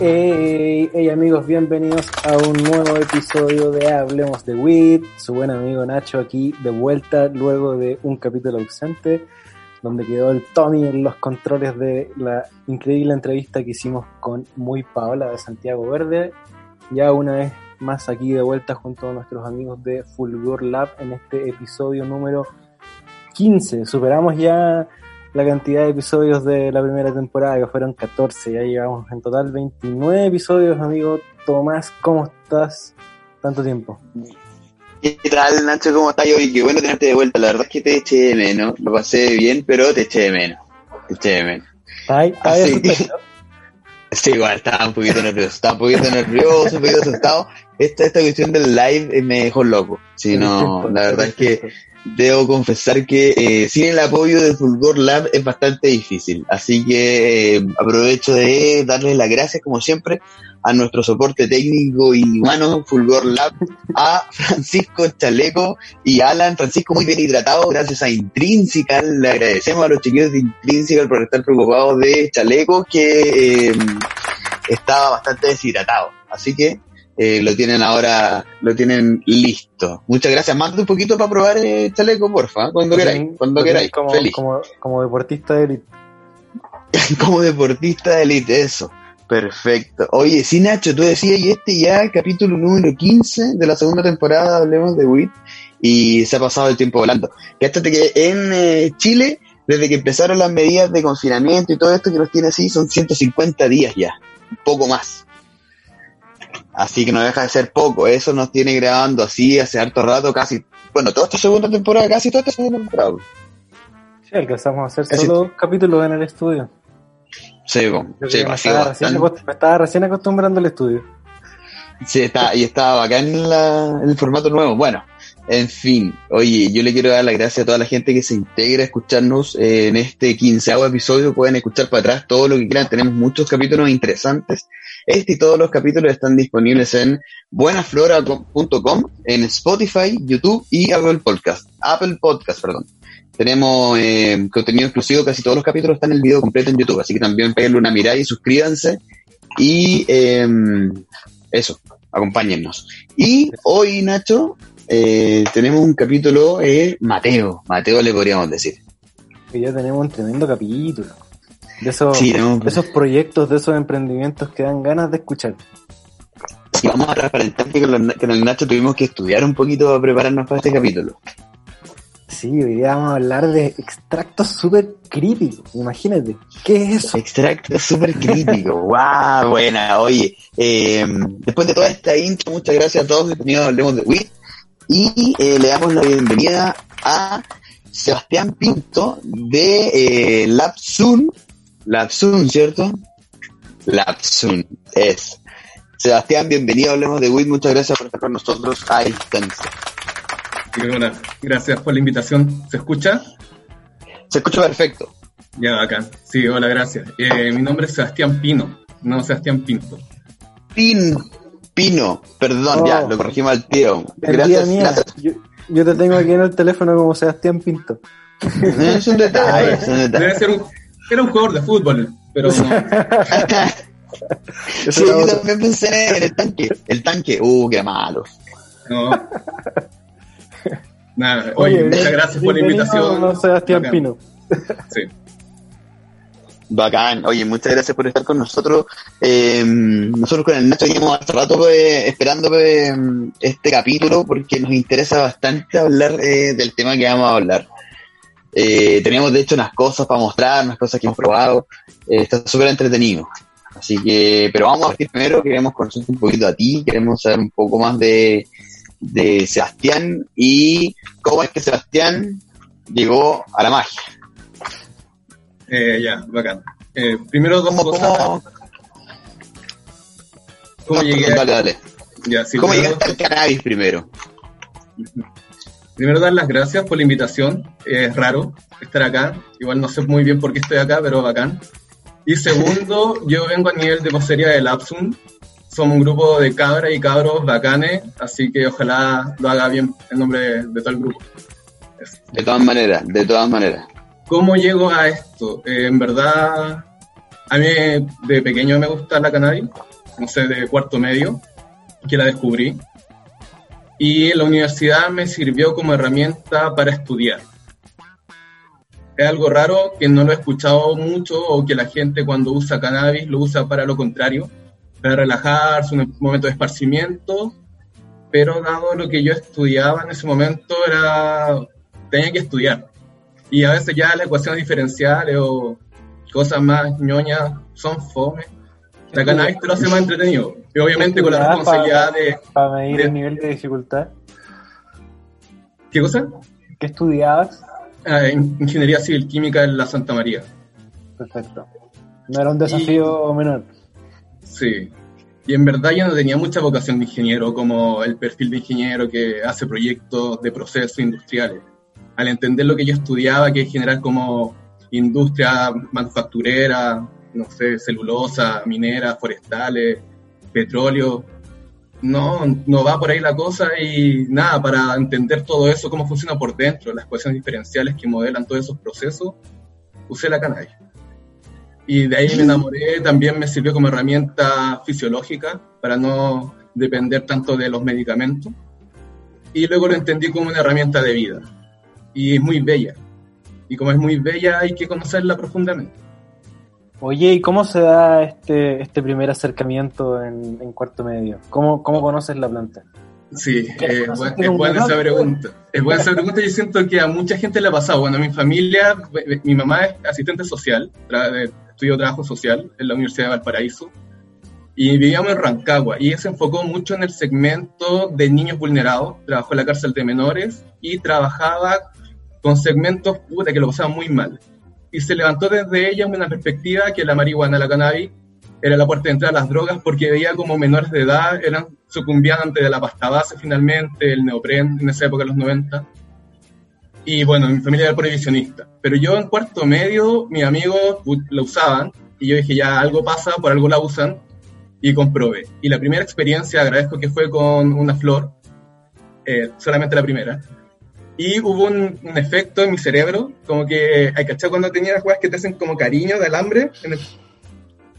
Hey, amigos, bienvenidos a un nuevo episodio de Hablemos de WIT. Su buen amigo Nacho aquí de vuelta luego de un capítulo ausente donde quedó el Tommy en los controles de la increíble entrevista que hicimos con Muy Paola de Santiago Verde. Ya una vez más aquí de vuelta junto a nuestros amigos de Fulgor Lab en este episodio número 15. Superamos ya la cantidad de episodios de la primera temporada, que fueron 14, ya llevamos en total 29 episodios, amigo Tomás, ¿cómo estás? Tanto tiempo. ¿Qué tal, Nacho? ¿Cómo estás hoy? Qué bueno tenerte de vuelta. La verdad es que te eché de menos. Lo pasé bien, pero te eché de menos. Te eché de menos. Ay, ay, Sí, igual, estaba un poquito nervioso. Estaba un poquito nervioso, un poquito asustado. Esta, esta cuestión del live me dejó loco. Sí, no, la verdad es que debo confesar que eh, sin el apoyo de Fulgor Lab es bastante difícil. Así que eh, aprovecho de darles las gracias, como siempre, a nuestro soporte técnico y humano, Fulgor Lab, a Francisco Chaleco y Alan. Francisco muy bien hidratado, gracias a Intrinsical. Le agradecemos a los chiquillos de Intrinsical por estar preocupados de Chaleco, que eh, estaba bastante deshidratado. Así que eh, lo tienen ahora, lo tienen listo. Muchas gracias. Manda un poquito para probar el chaleco, porfa, cuando queráis, cuando queráis. Como, Feliz. Como, como deportista de élite. como deportista de élite, eso. Perfecto. Oye, sí, Nacho, tú decías, y este ya capítulo número 15 de la segunda temporada, hablemos de WIT, y se ha pasado el tiempo volando. Fíjate que en eh, Chile, desde que empezaron las medidas de confinamiento y todo esto que nos tiene así, son 150 días ya, un poco más. Así que no deja de ser poco. Eso nos tiene grabando así hace harto rato, casi, bueno, toda esta segunda temporada, casi toda esta segunda temporada. Sí, alcanzamos a hacer casi solo capítulos en el estudio. Sí, bon, sí, me, estaba recién, me estaba recién acostumbrando al estudio. Sí, está, y estaba acá en, la, en el formato nuevo. Bueno, en fin, oye, yo le quiero dar las gracias a toda la gente que se integra a escucharnos en este quinceavo episodio. Pueden escuchar para atrás todo lo que quieran. Tenemos muchos capítulos interesantes. Este y todos los capítulos están disponibles en buenaflora.com, en Spotify, YouTube y Apple Podcast. Apple Podcast, perdón. Tenemos eh, contenido exclusivo, casi todos los capítulos están en el video completo en YouTube, así que también peguenle una mirada y suscríbanse. Y eh, eso, acompáñennos. Y hoy, Nacho, eh, tenemos un capítulo eh, Mateo. Mateo le podríamos decir. Que ya tenemos un tremendo capítulo. De esos, sí, de esos proyectos, de esos emprendimientos que dan ganas de escuchar. Y vamos a transparentar que con, con, el Nacho tuvimos que estudiar un poquito para prepararnos para este capítulo. Sí, hoy día vamos a hablar de extractos súper críticos. Imagínate, ¿qué es eso? Extractos súper críticos. ¡Wow! Buena, oye. Eh, después de toda esta intro, muchas gracias a todos. Bienvenidos Hablemos de WIT. Y eh, le damos la bienvenida a Sebastián Pinto de eh. Labsun, ¿cierto? Labsun, es. Sebastián, bienvenido Hablemos de WIT. Muchas gracias por estar con nosotros a distancia. Hola, gracias por la invitación. ¿Se escucha? Se escucha perfecto. Ya, acá. Sí, hola, gracias. Eh, mi nombre es Sebastián Pino, no Sebastián Pinto. Pin, Pino, perdón, oh, ya, lo corregimos al tiro. Gracias, gracias. Yo, yo, te tengo aquí en el teléfono como Sebastián Pinto. es un detalle, es un detalle. Debe ser un, era un jugador de fútbol, pero no. sí, yo también pensé en el tanque. El tanque, uh, qué malo. No. Nada, oye, muchas gracias por la invitación. No, Sebastián. Pino. Sí. Bacán, oye, muchas gracias por estar con nosotros. Eh, nosotros con el Nacho llevamos hace rato pues, esperando pues, este capítulo porque nos interesa bastante hablar eh, del tema que vamos a hablar. Eh, tenemos de hecho unas cosas para mostrar, unas cosas que hemos probado. Eh, está súper entretenido. Así que, pero vamos a partir primero, queremos conocerte un poquito a ti, queremos saber un poco más de, de Sebastián y cómo es que Sebastián llegó a la magia. Eh, ya, bacán. Eh, primero dos ¿Cómo, cosas. cómo, ¿Cómo llegué? Dale, dale. Ya, sí, ¿Cómo primero- llegaste al cannabis primero? Primero dar las gracias por la invitación. Es raro estar acá. Igual no sé muy bien por qué estoy acá, pero bacán. Y segundo, yo vengo a nivel de vocería de Lapsum. Somos un grupo de cabras y cabros bacanes, así que ojalá lo haga bien en nombre de, de todo el grupo. De todas maneras, de todas maneras. ¿Cómo llego a esto? Eh, en verdad, a mí de pequeño me gusta la cannabis, no sé, de cuarto medio, que la descubrí. Y la universidad me sirvió como herramienta para estudiar. Es algo raro que no lo he escuchado mucho o que la gente cuando usa cannabis lo usa para lo contrario, para relajarse, un momento de esparcimiento, pero dado lo que yo estudiaba en ese momento era tenía que estudiar. Y a veces ya las ecuaciones diferenciales o cosas más ñoñas son fome. La cannabis te lo hace más entretenido. Y obviamente con la responsabilidad de... Para medir el nivel de dificultad. ¿Qué cosa? ¿Qué estudiabas? Ah, ingeniería Civil Química en la Santa María. Perfecto. No era un desafío menor. Sí. Y en verdad yo no tenía mucha vocación de ingeniero, como el perfil de ingeniero que hace proyectos de procesos industriales al entender lo que yo estudiaba, que es generar como industria manufacturera, no sé, celulosa, minera, forestales, petróleo, no, no va por ahí la cosa y nada, para entender todo eso, cómo funciona por dentro, las ecuaciones diferenciales que modelan todos esos procesos, usé la cannabis. Y de ahí me enamoré, también me sirvió como herramienta fisiológica para no depender tanto de los medicamentos. Y luego lo entendí como una herramienta de vida y es muy bella. Y como es muy bella hay que conocerla profundamente. Oye, ¿y cómo se da este, este primer acercamiento en, en cuarto medio? ¿Cómo, ¿Cómo conoces la planta? Sí, eh, es buena esa pregunta. Es buena esa pregunta. Yo siento que a mucha gente le ha pasado. Bueno, mi familia, mi mamá es asistente social, estudió trabajo social en la Universidad de Valparaíso y vivíamos en Rancagua y se enfocó mucho en el segmento de niños vulnerados. Trabajó en la cárcel de menores y trabajaba con segmentos puta, que lo pasaban muy mal. Y se levantó desde ella una perspectiva que la marihuana, la cannabis, era la puerta de entrada a las drogas porque veía como menores de edad eran sucumbían ante la pasta base finalmente, el neopren en esa época, en los 90. Y bueno, mi familia era prohibicionista. Pero yo en cuarto medio, mis amigos lo usaban y yo dije, ya algo pasa, por algo la usan y comprobé. Y la primera experiencia, agradezco que fue con una flor, eh, solamente la primera, y hubo un, efecto en mi cerebro, como que, hay cachado cuando tenías juegas que te hacen como cariño de alambre,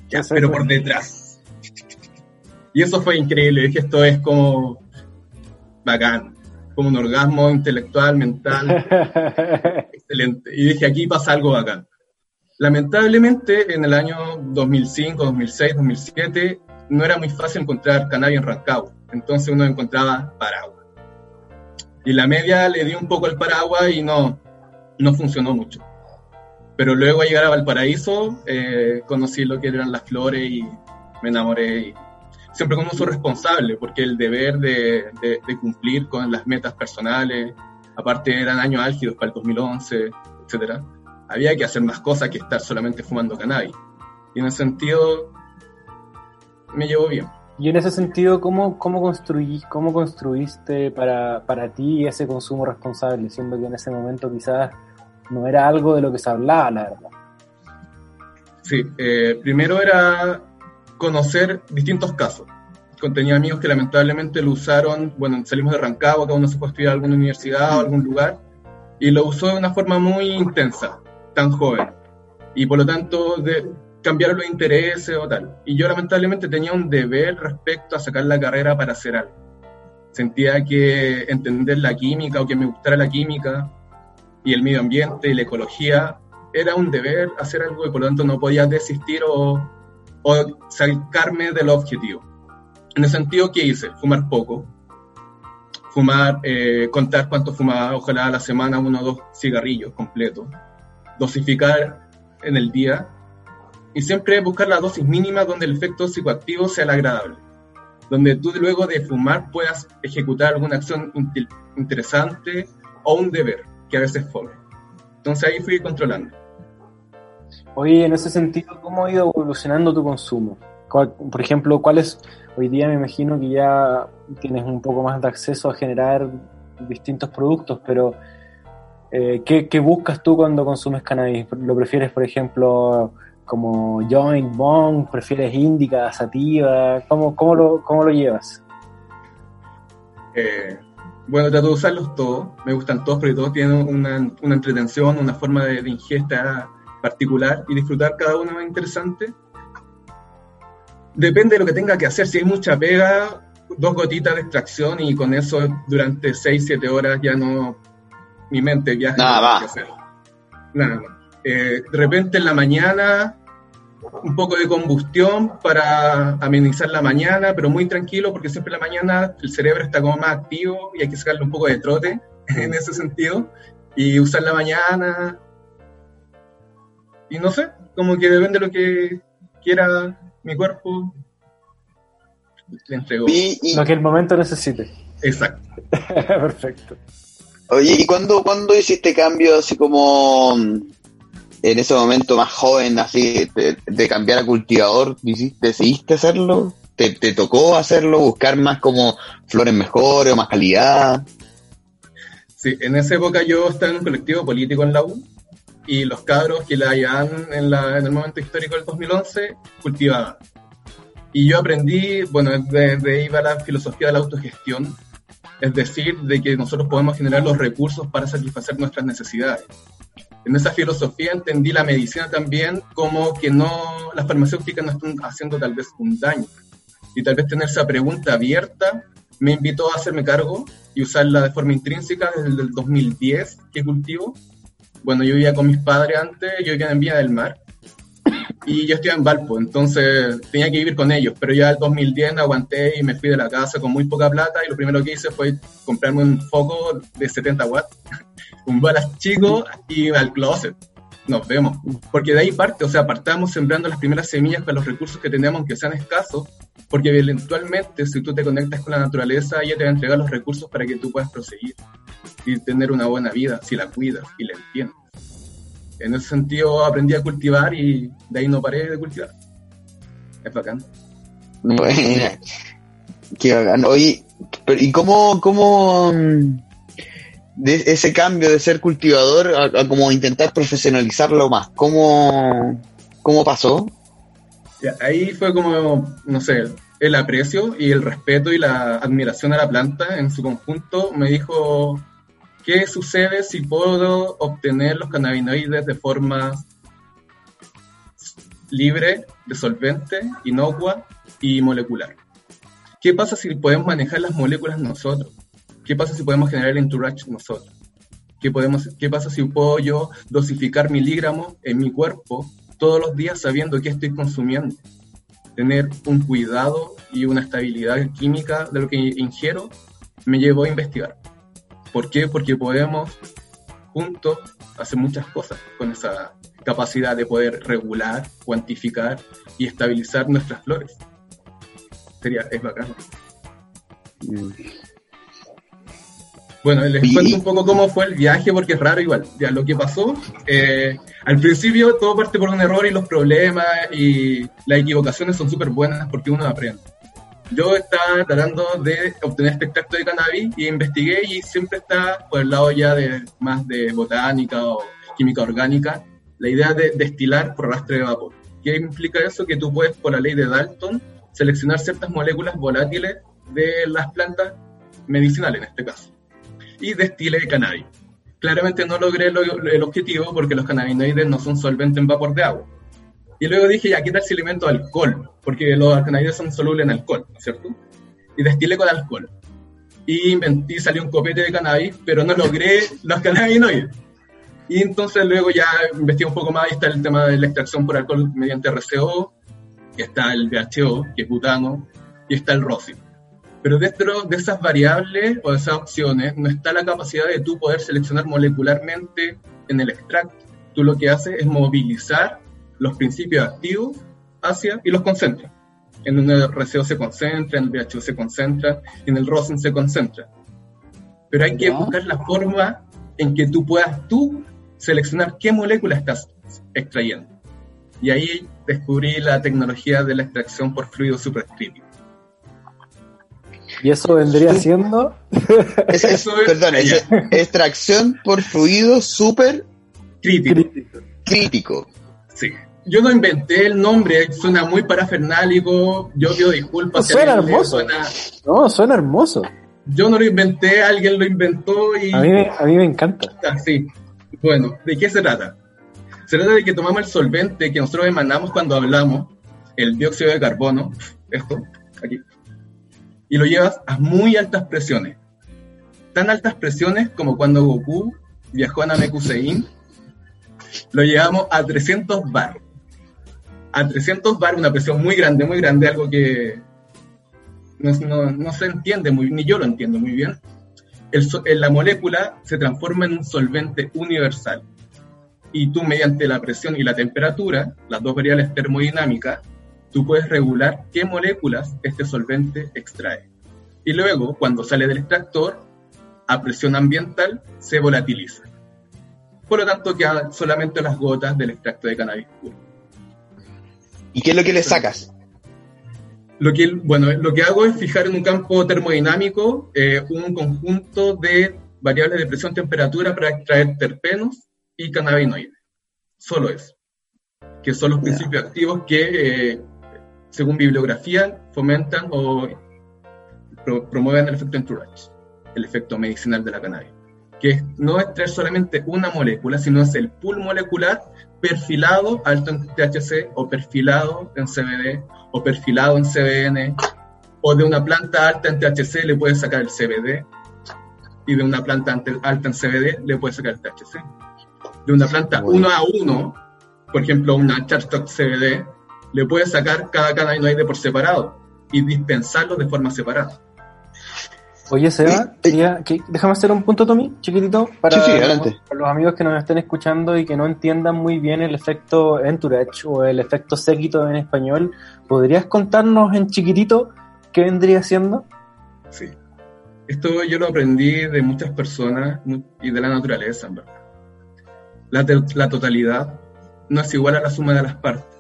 ya, pero por detrás. Y eso fue increíble, dije, esto es como bacán, como un orgasmo intelectual, mental, excelente. Y dije, aquí pasa algo bacán. Lamentablemente, en el año 2005, 2006, 2007, no era muy fácil encontrar cannabis en Rancagua, entonces uno encontraba paraguas y la media le dio un poco el paraguas y no, no funcionó mucho. Pero luego a llegar a Valparaíso, eh, conocí lo que eran las flores y me enamoré. Y siempre con uso responsable, porque el deber de, de, cumplir con las metas personales, aparte eran años álgidos para el 2011, etcétera, había que hacer más cosas que estar solamente fumando cannabis. Y en ese sentido, me llevó bien. Y en ese sentido, ¿cómo, cómo, construí, cómo construiste para, para ti ese consumo responsable, siendo que en ese momento quizás no era algo de lo que se hablaba, la verdad? Sí, eh, primero era conocer distintos casos. Tenía amigos que lamentablemente lo usaron, bueno, salimos de Rancagua, cada uno se fue a estudiar a alguna universidad o algún lugar, y lo usó de una forma muy intensa, tan joven. Y por lo tanto, de, cambiar los intereses o tal. Y yo lamentablemente tenía un deber respecto a sacar la carrera para hacer algo. Sentía que entender la química o que me gustara la química y el medio ambiente y la ecología era un deber hacer algo y por lo tanto no podía desistir o, o sacarme del objetivo. En ese sentido, ¿qué hice? Fumar poco. Fumar, eh, contar cuánto fumaba, ojalá a la semana uno o dos cigarrillos completos. Dosificar en el día y siempre buscar la dosis mínima donde el efecto psicoactivo sea el agradable, donde tú luego de fumar puedas ejecutar alguna acción interesante o un deber, que a veces fome. Entonces ahí fui controlando. Oye, en ese sentido, ¿cómo ha ido evolucionando tu consumo? Por ejemplo, ¿cuáles, hoy día me imagino que ya tienes un poco más de acceso a generar distintos productos, pero eh, ¿qué, ¿qué buscas tú cuando consumes cannabis? ¿Lo prefieres, por ejemplo, como joint, bong, prefieres indica, sativa, ¿cómo, cómo, lo, cómo lo llevas? Eh, bueno, trato de usarlos todos, me gustan todos porque todos tienen una, una entretención, una forma de, de, ingesta particular y disfrutar cada uno es interesante. Depende de lo que tenga que hacer, si hay mucha pega, dos gotitas de extracción y con eso durante 6, 7 horas ya no, mi mente viaja. Nada va. Nada eh, de repente en la mañana un poco de combustión para amenizar la mañana, pero muy tranquilo porque siempre en la mañana el cerebro está como más activo y hay que sacarle un poco de trote en ese sentido y usar la mañana. Y no sé, como que depende de lo que quiera mi cuerpo, le entrego. Y, Lo que el momento necesite. Exacto. Perfecto. Oye, ¿y cuándo, cuándo hiciste cambio así como en ese momento más joven, así, de, cambiar a cultivador, decidiste hacerlo? ¿Te, ¿Te, tocó hacerlo, buscar más como flores mejores o más calidad? Sí, en esa época yo estaba en un colectivo político en la U y los cabros que la llevaban en, la, en el momento histórico del 2011 cultivaban. Y yo aprendí, bueno, de, de va la filosofía de la autogestión, es decir, de que nosotros podemos generar los recursos para satisfacer nuestras necesidades en esa filosofía entendí la medicina también como que no, las farmacéuticas no están haciendo tal vez un daño. Y tal vez tener esa pregunta abierta me invitó a hacerme cargo y usarla de forma intrínseca desde el 2010 que cultivo. Bueno, yo vivía con mis padres antes, yo vivía en Villa del Mar y yo estoy en Valpo, entonces tenía que vivir con ellos, pero ya el 2010 aguanté y me fui de la casa con muy poca plata y lo primero que hice fue comprarme un foco de 70 watts balas chico y al closet. Nos vemos. Porque de ahí parte, o sea, partamos sembrando las primeras semillas con los recursos que tenemos, aunque sean escasos, porque eventualmente si tú te conectas con la naturaleza, ella te va a entregar los recursos para que tú puedas proseguir y tener una buena vida, si la cuidas y la entiendes. En ese sentido aprendí a cultivar y de ahí no paré de cultivar. Es bacán. Bueno, qué bacán. Oye, ¿y cómo, cómo, de ese cambio de ser cultivador a, como intentar profesionalizarlo más? ¿Cómo, cómo pasó? ahí fue como, no sé, el aprecio y el respeto y la admiración a la planta en su conjunto me dijo, ¿qué sucede si puedo obtener los cannabinoides de forma libre, de solvente, inocua y molecular? ¿Qué pasa si podemos manejar las moléculas nosotros? ¿Qué pasa si podemos generar el entourage nosotros? ¿Qué, podemos, ¿Qué pasa si puedo yo dosificar miligramos en mi cuerpo todos los días sabiendo qué estoy consumiendo? Tener un cuidado y una estabilidad química de lo que ingiero me llevó a investigar. ¿Por qué? Porque podemos juntos hacer muchas cosas con esa capacidad de poder regular, cuantificar y estabilizar nuestras flores. Sería, es bacano. Mm. Bueno, les cuento un poco cómo fue el viaje porque es raro igual. Ya lo que pasó, eh, al principio todo parte por un error y los problemas y las equivocaciones son súper buenas porque uno aprende. Yo estaba tratando de obtener este extracto de cannabis y investigué y siempre está por el lado ya de más de botánica o química orgánica, la idea de destilar por rastre de vapor. ¿Qué implica eso? Que tú puedes, por la ley de Dalton, seleccionar ciertas moléculas volátiles de las plantas medicinales en este caso y destile de cannabis. Claramente no logré el objetivo porque los cannabinoides no son solventes en vapor de agua. Y luego dije, ya, ¿qué tal si alimento alcohol? Porque los cannabinoides son solubles en alcohol, ¿cierto? Y destilé con alcohol. Y inventé, salió un copete de cannabis, pero no logré los cannabinoides. Y entonces luego ya investigué un poco más y está el tema de la extracción por alcohol mediante RCO, que está el BHO, que es butano, y está el rosin. Pero dentro de esas variables o de esas opciones no está la capacidad de tú poder seleccionar molecularmente en el extracto. Tú lo que haces es movilizar los principios activos hacia y los concentra. En un RCO se concentra, en el BHO se concentra, en el rosin se concentra. Pero hay que buscar la forma en que tú puedas tú seleccionar qué molécula estás extrayendo. Y ahí descubrí la tecnología de la extracción por fluido supercrítico. ¿Y eso vendría siendo? perdón, es extracción por fluido súper crítico. crítico. Sí. yo no inventé el nombre, suena muy parafernálico, yo pido disculpas. suena hermoso. No, suena hermoso. Yo no lo inventé, alguien lo inventó y... A mí, a mí me encanta. Ah, sí. Bueno, ¿de qué se trata? Se trata de que tomamos el solvente que nosotros emanamos cuando hablamos, el dióxido de carbono, esto, aquí, y lo llevas a muy altas presiones. Tan altas presiones como cuando Goku viajó a Namekusein, lo llevamos a 300 bar. A 300 bar, una presión muy grande, muy grande, algo que no, se entiende muy ni yo lo entiendo muy bien. la molécula se transforma en un solvente universal y tú mediante la presión y la temperatura, las dos variables termodinámicas, tú puedes regular qué moléculas este solvente extrae. Y luego, cuando sale del extractor, a presión ambiental, se volatiliza. Por lo tanto, quedan solamente las gotas del extracto de cannabis puro. ¿Y qué es lo que le sacas? Lo que, bueno, lo que hago es fijar en un campo termodinámico eh, un conjunto de variables de presión-temperatura para extraer terpenos y cannabinoides. Solo eso. Que son los principios activos que, eh, según bibliografía, fomentan o promueven el efecto entourage, el efecto medicinal de la cannabis. Que no es traer solamente una molécula, sino es el pool molecular perfilado alto en THC o perfilado en CBD o perfilado en CBN o de una planta alta en THC le puedes sacar el CBD y de una planta alta en CBD le puedes sacar el THC de una planta uno a uno, por ejemplo, una Charstock CBD, le puedes sacar cada cannabinoide por separado y dispensarlo de forma separada. Oye, Seba, déjame hacer un punto, Tommy, chiquitito, para, los amigos que nos estén escuchando y que no entiendan muy bien el efecto entourage o el efecto séquito en español. ¿Podrías contarnos en chiquitito qué vendría siendo? Sí. Esto yo lo aprendí de muchas personas y de la naturaleza, en verdad. La, totalidad no es igual a la suma de las partes,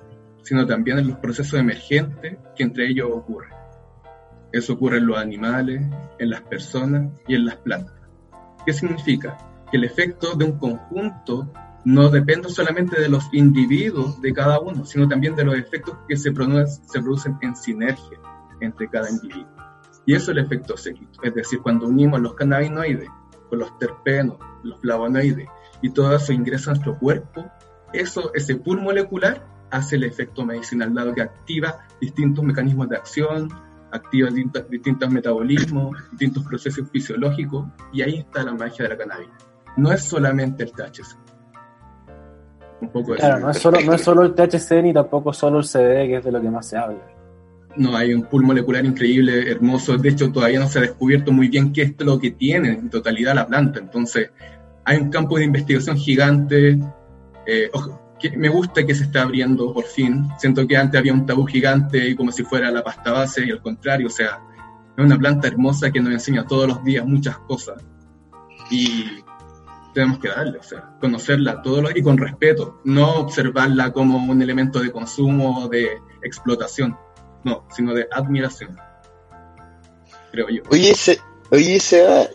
sino también en los procesos emergentes que entre ellos ocurren. Eso ocurre en los animales, en las personas y en las plantas. ¿Qué significa? Que el efecto de un conjunto no depende solamente de los individuos de cada uno, sino también de los efectos que se, se producen en sinergia entre cada individuo. Y eso es el efecto séquito, es decir, cuando unimos los cannabinoides con los terpenos, los flavonoides y todo eso ingresa a nuestro cuerpo, eso, ese pool molecular hace el efecto medicinal, dado que activa distintos mecanismos de acción, activa distintos, metabolismos, distintos procesos fisiológicos, y ahí está la magia de la cannabis. No es solamente el THC. Un poco claro, no es, solo, no es solo el THC ni tampoco solo el CBD, que es de lo que más se habla. No, hay un pool molecular increíble, hermoso. De hecho, todavía no se ha descubierto muy bien qué es lo que tiene en totalidad la planta. Entonces, hay un campo de investigación gigante. Eh, que me gusta que se está abriendo por fin. Siento que antes había un tabú gigante como si fuera la pasta base y al contrario, o sea, es una planta hermosa que nos enseña todos los días muchas cosas y tenemos que darle, o sea, conocerla todo lo, y con respeto, no observarla como un elemento de consumo de explotación, no, sino de admiración, creo yo. Oye, se, oye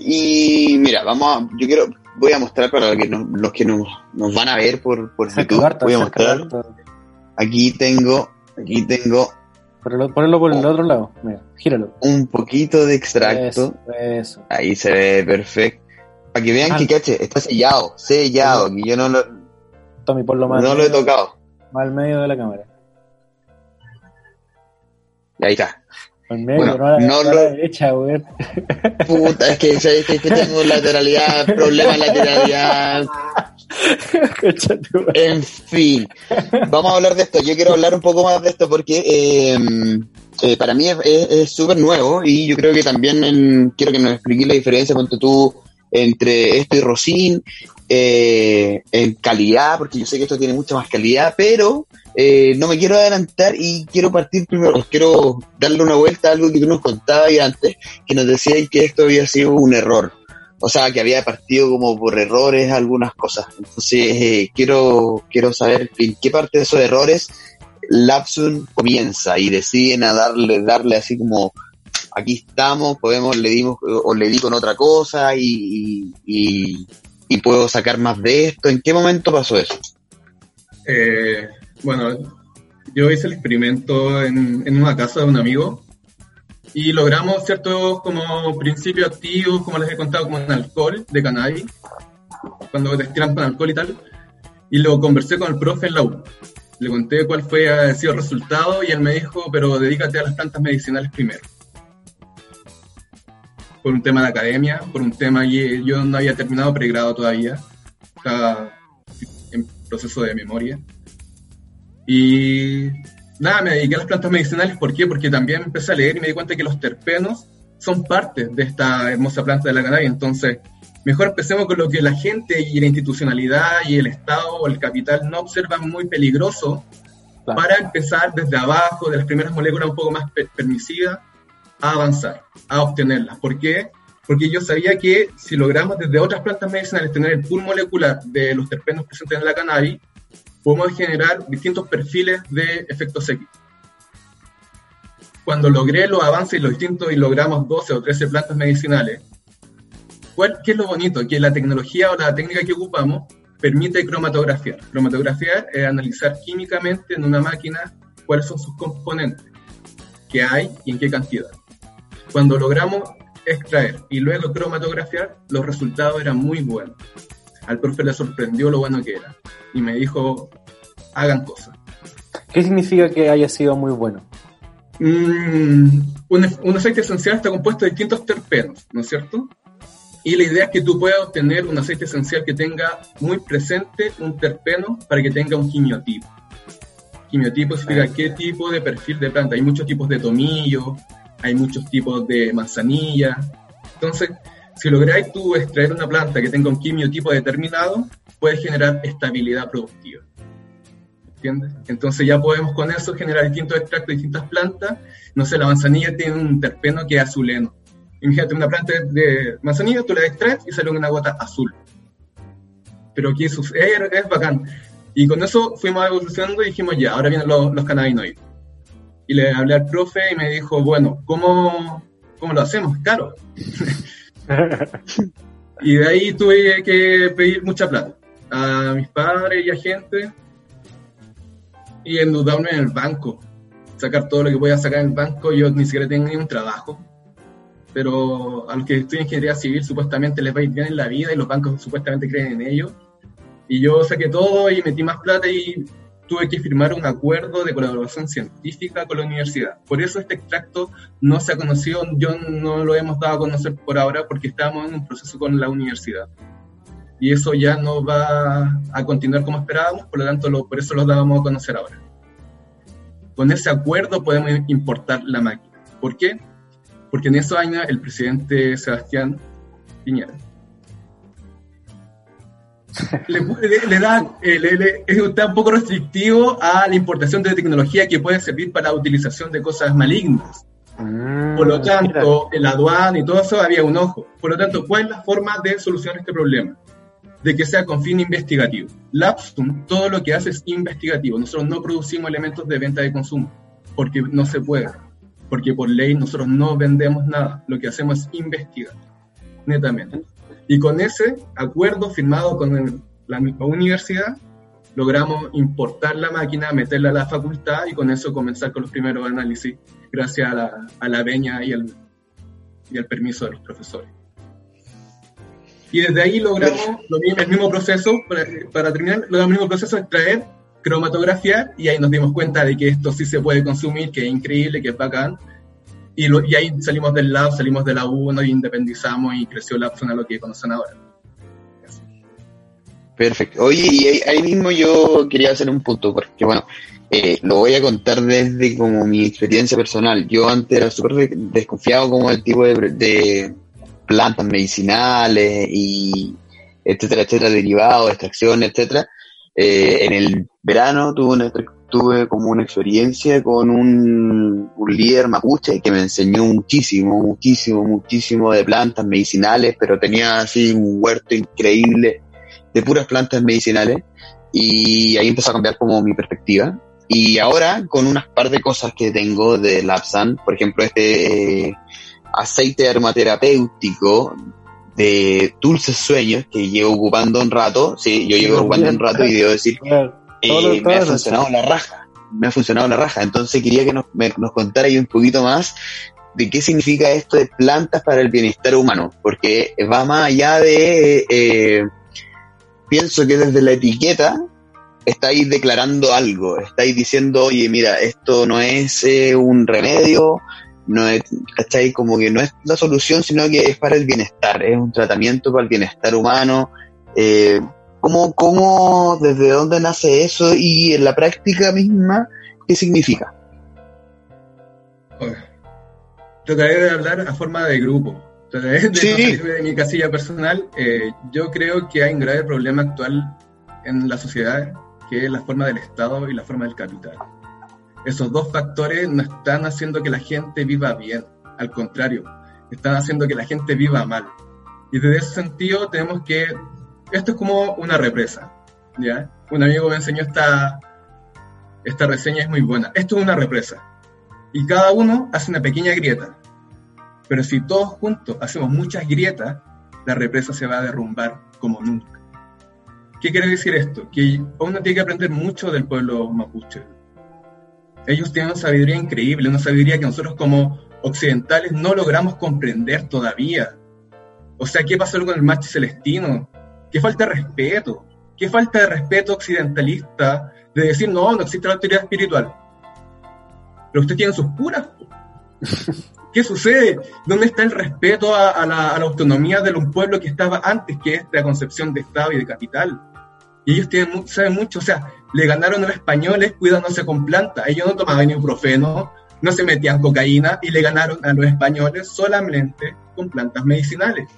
y mira, vamos a, yo quiero, voy a mostrar para que los que nos, van a ver por, por YouTube, voy a mostrar. Aquí tengo, aquí tengo. Ponelo, por el otro lado, mira, gíralo. Un poquito de extracto. Eso, Ahí se ve perfecto. Para que vean que cache, está sellado, sellado, que yo no lo. Tommy, por lo más. No lo he tocado. Al medio de la cámara. Y ahí está. En medio, no, no lo... derecha, güey. Puta, es que, ¿sabes? que tengo lateralidad, problema lateralidad. en fin, vamos a hablar de esto. Yo quiero hablar un poco más de esto porque eh, eh, para mí es súper nuevo y yo creo que también quiero que nos expliques la diferencia entre tú entre esto y Rosín eh, en calidad, porque yo sé que esto tiene mucha más calidad, pero eh, no me quiero adelantar y quiero partir primero, quiero darle una vuelta a algo que tú nos contabas antes, que nos decías que esto había sido un error. O sea, que había partido como por errores algunas cosas. Entonces, eh, quiero, quiero saber en qué parte de esos errores Lapsun comienza y deciden a darle, darle así como, aquí estamos, podemos, le dimos, o le di con otra cosa y, y, y puedo sacar más de esto. ¿En qué momento pasó eso? Eh, Bueno, yo hice el experimento en, en una casa de un amigo y logramos ciertos como principios activos, como les he contado, como en alcohol de cannabis, cuando destilan con alcohol y tal, y lo conversé con el profe en la U. Le conté cuál fue sido el resultado y él me dijo, pero dedícate a las plantas medicinales primero. Por un tema de academia, por un tema y yo no había terminado pregrado todavía, estaba en proceso de memoria. Y nada, me dediqué a las plantas medicinales, ¿por qué? Porque también empecé a leer y me di cuenta que los terpenos son parte de esta hermosa planta de la cannabis, entonces mejor empecemos con lo que la gente y la institucionalidad y el Estado o el capital no observan muy peligroso para empezar desde abajo, de las primeras moléculas un poco más permisivas, a avanzar, a obtenerlas. ¿Por qué? Porque yo sabía que si logramos desde otras plantas medicinales tener el pool molecular de los terpenos presentes en la cannabis, podemos generar distintos perfiles de efectos X. Cuando logré los avances y los distintos y logramos 12 o 13 plantas medicinales, ¿qué es lo bonito? Que la tecnología o la técnica que ocupamos permite cromatografiar. Cromatografiar es analizar químicamente en una máquina cuáles son sus componentes, qué hay y en qué cantidad. Cuando logramos extraer y luego cromatografiar, los resultados eran muy buenos. Al profe le sorprendió lo bueno que era y me dijo, hagan cosas. ¿Qué significa que haya sido muy bueno? Mm, un, un, aceite esencial está compuesto de distintos terpenos, ¿no es cierto? Y la idea es que tú puedas obtener un aceite esencial que tenga muy presente un terpeno para que tenga un quimiotipo. Quimiotipo significa qué tipo de perfil de planta. Hay muchos tipos de tomillo, hay muchos tipos de manzanilla. Entonces, si lográis tú extraer una planta que tenga un quimiotipo determinado, puedes generar estabilidad productiva. ¿Entiendes? Entonces ya podemos con eso generar distintos extractos de distintas plantas. No sé, la manzanilla tiene un terpeno que es azuleno Imagínate una planta de manzanilla, tú la extraes y sale una gota azul. Pero aquí es, es bacán. Y con eso fuimos evolucionando y dijimos, ya, ahora vienen los, los cannabinoides. Y le hablé al profe y me dijo, bueno, ¿cómo, cómo lo hacemos? Claro. y de ahí tuve que pedir mucha plata a mis padres y a gente y endeudarme en el banco. Sacar todo lo que voy a sacar en el banco. Yo ni siquiera tenía un trabajo pero a los que estudian ingeniería civil supuestamente les va a ir bien en la vida y los bancos supuestamente creen en ello. Y yo saqué todo y metí más plata y tuve que firmar un acuerdo de colaboración científica con la universidad. Por eso este extracto no se ha conocido, yo no lo hemos dado a conocer por ahora porque estamos en un proceso con la universidad. Y eso ya no va a continuar como esperábamos, por lo tanto lo, por eso lo dábamos a conocer ahora. Con ese acuerdo podemos importar la máquina. ¿Por qué? porque en esos años el presidente Sebastián Piñera le, da, eh, está un poco restrictivo a la importación de tecnología que puede servir para la utilización de cosas malignas. Ah, Por lo tanto, en la aduana y todo eso había un ojo. Por lo tanto, ¿cuál es la forma de solucionar este problema? De que sea con fin investigativo. Lapsum, todo lo que hace es investigativo. Nosotros no producimos elementos de venta de consumo, porque no se puede porque por ley nosotros no vendemos nada, lo que hacemos es investigar, netamente. Y con ese acuerdo firmado con la misma universidad, logramos importar la máquina, meterla a la facultad y con eso comenzar con los primeros análisis, gracias a la, a la veña y al, y permiso de los profesores. Y desde ahí logramos lo mismo, el mismo proceso, para, para terminar, logramos el mismo proceso de extraer cromatografía y ahí nos dimos cuenta de que esto sí se puede consumir, que es increíble, que es bacán. Y, y ahí salimos del lab, salimos de la 1 y independizamos y creció la zona lo que conocen ahora. Perfecto. Oye, y ahí, mismo yo quería hacer un punto, porque bueno, eh, lo voy a contar desde como mi experiencia personal. Yo antes era súper desconfiado como el tipo de, de plantas medicinales y etcétera, etcétera, derivados, extracción, etcétera. Eh, en el verano tuve, tuve como una experiencia con un, un, líder mapuche que me enseñó muchísimo, muchísimo, muchísimo de plantas medicinales, pero tenía así un huerto increíble de puras plantas medicinales y ahí empezó a cambiar como mi perspectiva. Y ahora con unas par de cosas que tengo de Lapsan, por ejemplo este eh, aceite aromaterapéutico de Dulces Sueños, que llevo ocupando un rato, sí, yo llevo ocupando un rato y debo decir, eh, me ha funcionado la raja. Me ha funcionado la raja. Entonces quería que nos, nos contara un poquito más de qué significa esto de plantas para el bienestar humano, porque va más allá de, eh, pienso que desde la etiqueta estáis declarando algo, estáis diciendo, oye, mira, esto no es eh, un remedio, no es, ¿cachai? Como que no es la solución, sino que es para el bienestar, es un tratamiento para el bienestar humano. Eh, ¿cómo, ¿Cómo, desde dónde nace eso y en la práctica misma, qué significa? trataré de hablar a forma de grupo. Trataré de, de mi casilla personal. Eh, yo creo que hay un grave problema actual en la sociedad, que es la forma del Estado y la forma del capital. Esos dos factores no están haciendo que la gente viva bien, al contrario, están haciendo que la gente viva mal. Y desde ese sentido tenemos que, esto es como una represa, ¿ya? Un amigo me enseñó esta, esta reseña, es muy buena. Esto es una represa y cada uno hace una pequeña grieta. Pero si todos juntos hacemos muchas grietas, la represa se va a derrumbar como nunca. ¿Qué quiere decir esto? Que uno tiene que aprender mucho del pueblo mapuche. Ellos tienen una sabiduría increíble, una sabiduría que nosotros como occidentales no logramos comprender todavía. O sea, ¿qué pasó con el macho celestino? ¿Qué falta de respeto? ¿Qué falta de respeto occidentalista de decir, no, no existe la autoridad espiritual? pero usted tiene sus curas. ¿Qué sucede? ¿Dónde está el respeto a, la, autonomía de un pueblo que estaba antes que esta concepción de Estado y de capital? Y ellos tienen, saben mucho, o sea, le ganaron a los españoles cuidándose con plantas. Ellos no tomaban ibuprofeno, no se metían cocaína y le ganaron a los españoles solamente con plantas medicinales.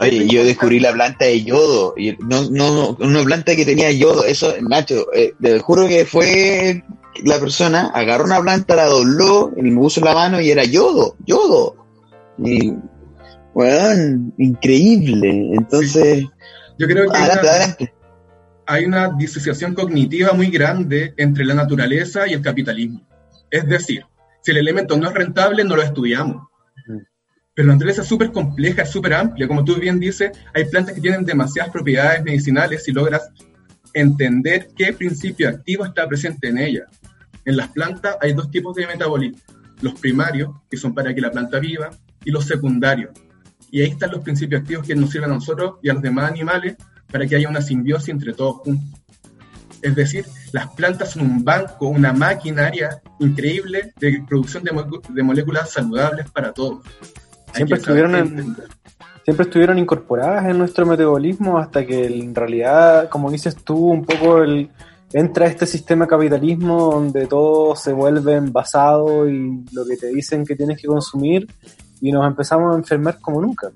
Oye, yo descubrí la planta de yodo, y no, no, una planta que tenía yodo, eso, Nacho, eh, te juro que fue la persona agarró una planta, la dobló, y me puso la mano y era yodo, yodo. Y, bueno, increíble. Entonces, yo creo que hay, una, disociación cognitiva muy grande entre la naturaleza y el capitalismo. Es decir, si el elemento no es rentable, no lo estudiamos. Pero la naturaleza es súper compleja, es súper amplia. Como tú bien dices, hay plantas que tienen demasiadas propiedades medicinales si logras entender qué principio activo está presente en ella. En las plantas hay dos tipos de metabolismo. Los primarios, que son para que la planta viva, y los secundarios. Y ahí están los principios activos que nos sirven a nosotros y a los demás animales para que haya una simbiosis entre todos juntos. Es decir, las plantas son un banco, una maquinaria increíble de producción de, moléculas saludables para todos. Siempre estuvieron, siempre estuvieron incorporadas en nuestro metabolismo hasta que en realidad, como dices tú, un poco el, entra este sistema capitalismo donde todo se vuelve envasado y lo que te dicen que tienes que consumir y nos empezamos a enfermar como nunca.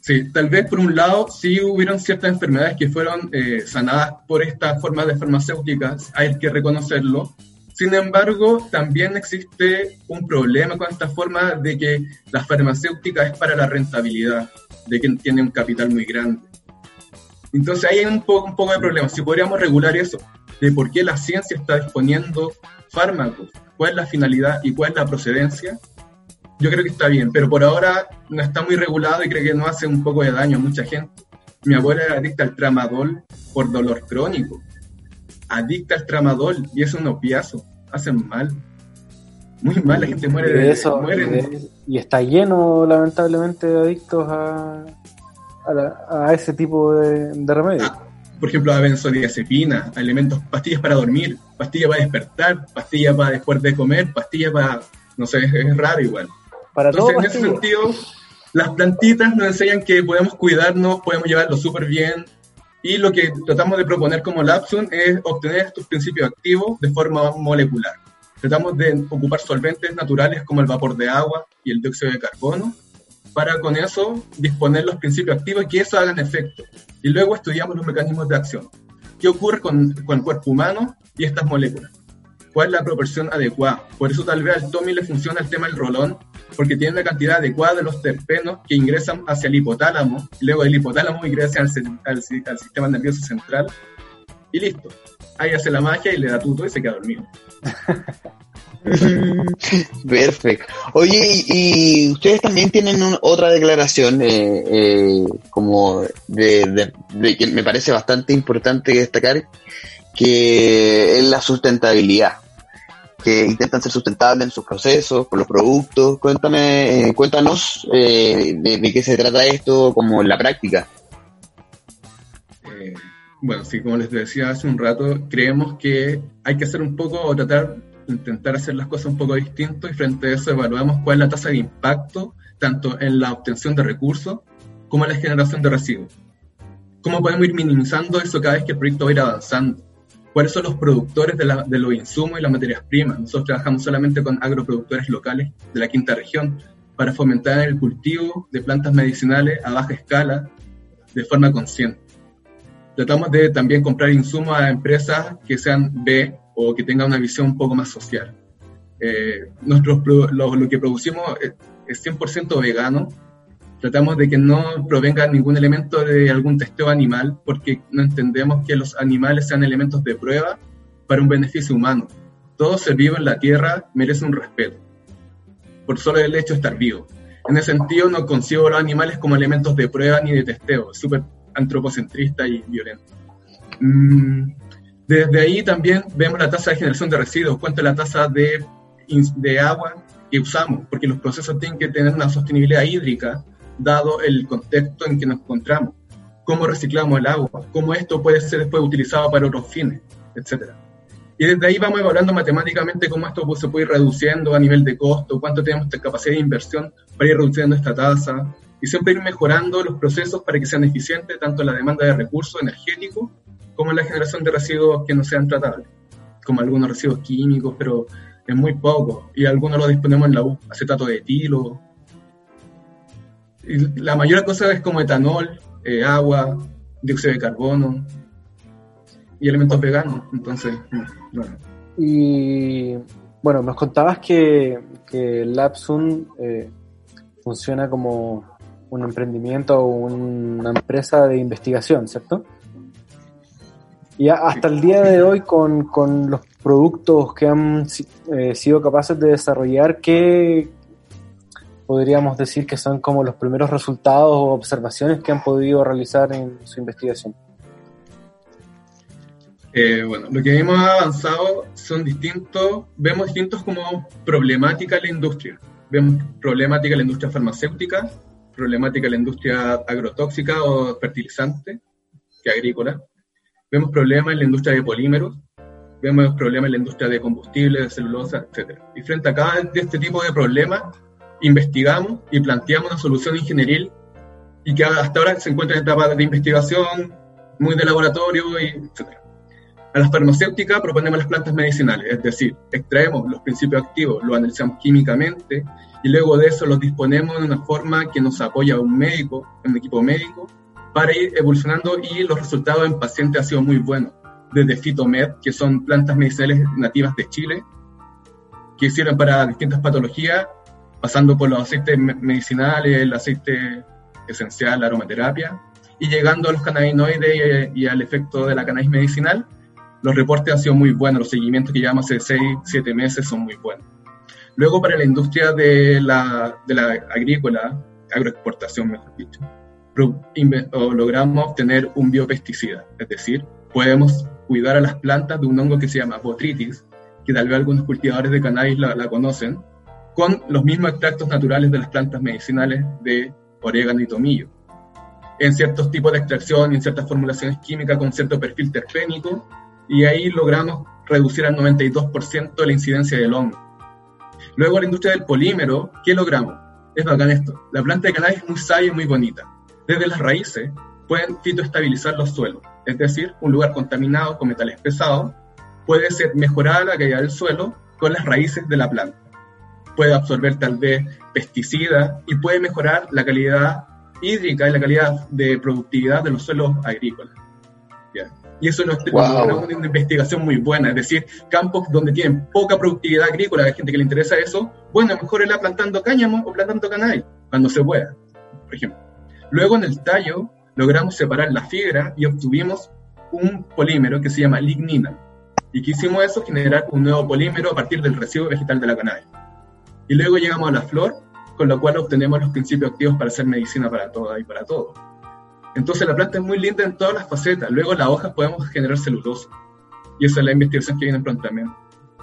Sí, tal vez por un lado sí hubieron ciertas enfermedades que fueron eh, sanadas por esta forma de farmacéuticas, hay que reconocerlo. Sin embargo, también existe un problema con esta forma de que la farmacéutica es para la rentabilidad, de quien tiene un capital muy grande. Entonces hay un poco, un poco de problema. Si podríamos regular eso, de por qué la ciencia está disponiendo fármacos, cuál es la finalidad y cuál es la procedencia, yo creo que está bien, pero por ahora no está muy regulado y creo que no hace un poco de daño a mucha gente. Mi abuela era adicta al tramadol por dolor crónico. Adicta al tramadol y es un opiazo. Hacen mal. Muy mal, la gente muere de, eso. y está lleno, lamentablemente, de adictos a, a, ese tipo de, remedios. Ah, por ejemplo, a benzodiazepina, a elementos, pastillas para dormir, pastillas para despertar, pastillas para después de comer, pastillas para, no sé, es, raro igual. Para Entonces, en ese sentido, las plantitas nos enseñan que podemos cuidarnos, podemos llevarlo súper bien, y lo que tratamos de proponer como Lapsun es obtener estos principios activos de forma molecular. Tratamos de ocupar solventes naturales como el vapor de agua y el dióxido de carbono para con eso disponer los principios activos y que eso hagan efecto. Y luego estudiamos los mecanismos de acción. ¿Qué ocurre con, con el cuerpo humano y estas moléculas? ¿Cuál es la proporción adecuada? Por eso tal vez al Tommy le funciona el tema del rolón, porque tiene la cantidad adecuada de los terpenos que ingresan hacia el hipotálamo, luego el hipotálamo ingresa al, al, al sistema nervioso central, y listo. Ahí hace la magia y le da tuto y se queda dormido. Perfecto. Oye, y, ustedes también tienen otra declaración eh, eh, como de, que me parece bastante importante destacar, que es la sustentabilidad, que intentan ser sustentables en sus procesos, con los productos. Cuéntame, eh, cuéntanos eh, de, qué se trata esto como en la práctica. Eh, bueno, sí, como les decía hace un rato, creemos que hay que hacer un poco o tratar, intentar hacer las cosas un poco distinto y frente a eso evaluamos cuál es la tasa de impacto tanto en la obtención de recursos como en la generación de residuos. ¿Cómo podemos ir minimizando eso cada vez que el proyecto va a ir avanzando? ¿Cuáles son los productores de, los insumos y las materias primas? Nosotros trabajamos solamente con agroproductores locales de la quinta región para fomentar el cultivo de plantas medicinales a baja escala de forma consciente. Tratamos de también comprar insumos a empresas que sean B o que tengan una visión un poco más social. Eh, nosotros, lo, lo, que producimos es 100% vegano tratamos de que no provenga ningún elemento de algún testeo animal, porque no entendemos que los animales sean elementos de prueba para un beneficio humano. Todo ser vivo en la Tierra merece un respeto, por solo el hecho de estar vivo. En ese sentido, no concibo los animales como elementos de prueba ni de testeo, es súper antropocentrista y violento. Mm, desde ahí también vemos la tasa de generación de residuos, cuánto es la tasa de, de agua que usamos, porque los procesos tienen que tener una sostenibilidad hídrica dado el contexto en que nos encontramos, cómo reciclamos el agua, cómo esto puede ser después utilizado para otros fines, etc. Y desde ahí vamos evaluando matemáticamente cómo esto se puede ir reduciendo a nivel de costo, cuánto tenemos de capacidad de inversión para ir reduciendo esta tasa y siempre ir mejorando los procesos para que sean eficientes tanto en la demanda de recursos energéticos como en la generación de residuos que no sean tratables, como algunos residuos químicos, pero es muy poco, y algunos los disponemos en la U, acetato de etilo, la mayor cosa es como etanol, eh, agua, dióxido de carbono y elementos veganos. Entonces, bueno. Y bueno, nos contabas que, que Lapsun eh, funciona como un emprendimiento o una empresa de investigación, ¿cierto? Y hasta el día de hoy, con, con los productos que han eh, sido capaces de desarrollar, ¿qué, podríamos decir que son como los primeros resultados o observaciones que han podido realizar en su investigación? Eh, bueno, lo que hemos avanzado son distintos, vemos distintos como problemática en la industria. Vemos problemática en la industria farmacéutica, problemática en la industria agrotóxica o fertilizante, que agrícola. Vemos problemas en la industria de polímeros, vemos problemas en la industria de combustible, de celulosa, etc. Y frente a cada de este tipo de problemas, investigamos y planteamos una solución ingenieril y que hasta ahora se encuentra en etapa de investigación, muy de laboratorio, etc. A las farmacéuticas proponemos las plantas medicinales, es decir, extraemos los principios activos, los analizamos químicamente y luego de eso los disponemos de una forma que nos apoya un médico, un equipo médico, para ir evolucionando y los resultados en pacientes han sido muy buenos. Desde Fitomed, que son plantas medicinales nativas de Chile, que sirven para distintas patologías, pasando por los aceites medicinales, el aceite esencial, la aromaterapia, y llegando a los cannabinoides y, al efecto de la cannabis medicinal, los reportes han sido muy buenos, los seguimientos que llevamos hace 6, 7 meses son muy buenos. Luego para la industria de la, de la agrícola, agroexportación mejor dicho, logramos obtener un biopesticida, es decir, podemos cuidar a las plantas de un hongo que se llama botritis, que tal vez algunos cultivadores de cannabis la, la conocen, con los mismos extractos naturales de las plantas medicinales de orégano y tomillo. En ciertos tipos de extracción y en ciertas formulaciones químicas con cierto perfil terpénico, y ahí logramos reducir al 92% la incidencia del hongo. Luego la industria del polímero, ¿qué logramos? Es bacán esto. La planta de cannabis es muy sabia y muy bonita. Desde las raíces pueden fitoestabilizar los suelos, es decir, un lugar contaminado con metales pesados puede ser mejorada la calidad del suelo con las raíces de la planta puede absorber tal vez pesticidas y puede mejorar la calidad hídrica y la calidad de productividad de los suelos agrícolas. Y eso es una investigación muy buena, es decir, campos donde tienen poca productividad agrícola, hay gente que le interesa eso, bueno, mejor la plantando cáñamo o plantando canal, cuando se pueda, por ejemplo. Luego en el tallo logramos separar la fibra y obtuvimos un polímero que se llama lignina. Y que hicimos eso, generar un nuevo polímero a partir del residuo vegetal de la cannabis. Y luego llegamos a la flor, con la cual obtenemos los principios activos para hacer medicina para toda y para todo. Entonces la planta es muy linda en todas las facetas. Luego las hojas podemos generar celulosa. Y esa es la investigación que viene prontamente.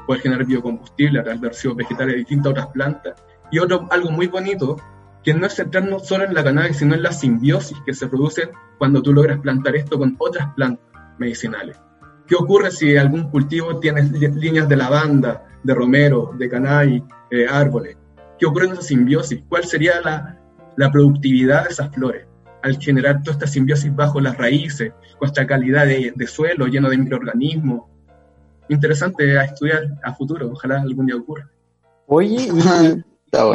Poder generar biocombustible a través de residuos vegetales de distintas otras plantas. Y otro, algo muy bonito, que no es centrarnos solo en la cannabis, sino en la simbiosis que se produce cuando tú logras plantar esto con otras plantas medicinales. ¿Qué ocurre si algún cultivo tiene líneas de lavanda, de romero, de cannabis, eh, árboles? ¿Qué ocurre en esa simbiosis? ¿Cuál sería la, la productividad de esas flores? al generar toda esta simbiosis bajo las raíces, con esta calidad de, de, suelo lleno de microorganismos. Interesante a estudiar a futuro, ojalá algún día ocurra. Oye, bueno.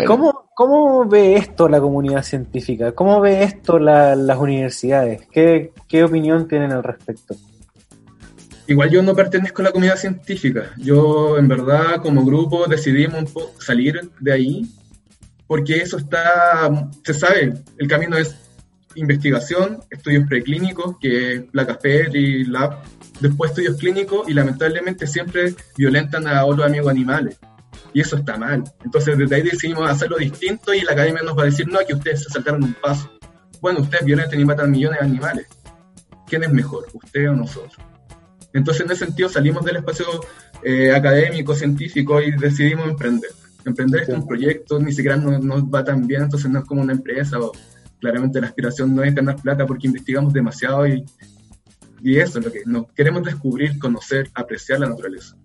¿cómo, ¿cómo, ve esto la comunidad científica? ¿Cómo ve esto la, las universidades? ¿Qué, ¿Qué opinión tienen al respecto? Igual yo no pertenezco a la comunidad científica. Yo, en verdad, como grupo decidimos salir de ahí porque eso está, se sabe, el camino es investigación, estudios preclínicos, que es placas PET lab, después estudios clínicos y lamentablemente siempre violentan a otros amigos animales. Y eso está mal. Entonces desde ahí decidimos hacerlo distinto y la academia nos va a decir, no, que ustedes se saltaron un paso. Bueno, ustedes violentan y matan millones de animales. ¿Quién es mejor, usted o nosotros? Entonces en ese sentido salimos del espacio eh, académico, científico y decidimos emprender. Emprender este un proyecto, ni siquiera nos, nos va tan bien, entonces no es como una empresa o claramente la aspiración no es ganar plata porque investigamos demasiado y, y eso es lo que nos queremos descubrir, conocer, apreciar la naturaleza.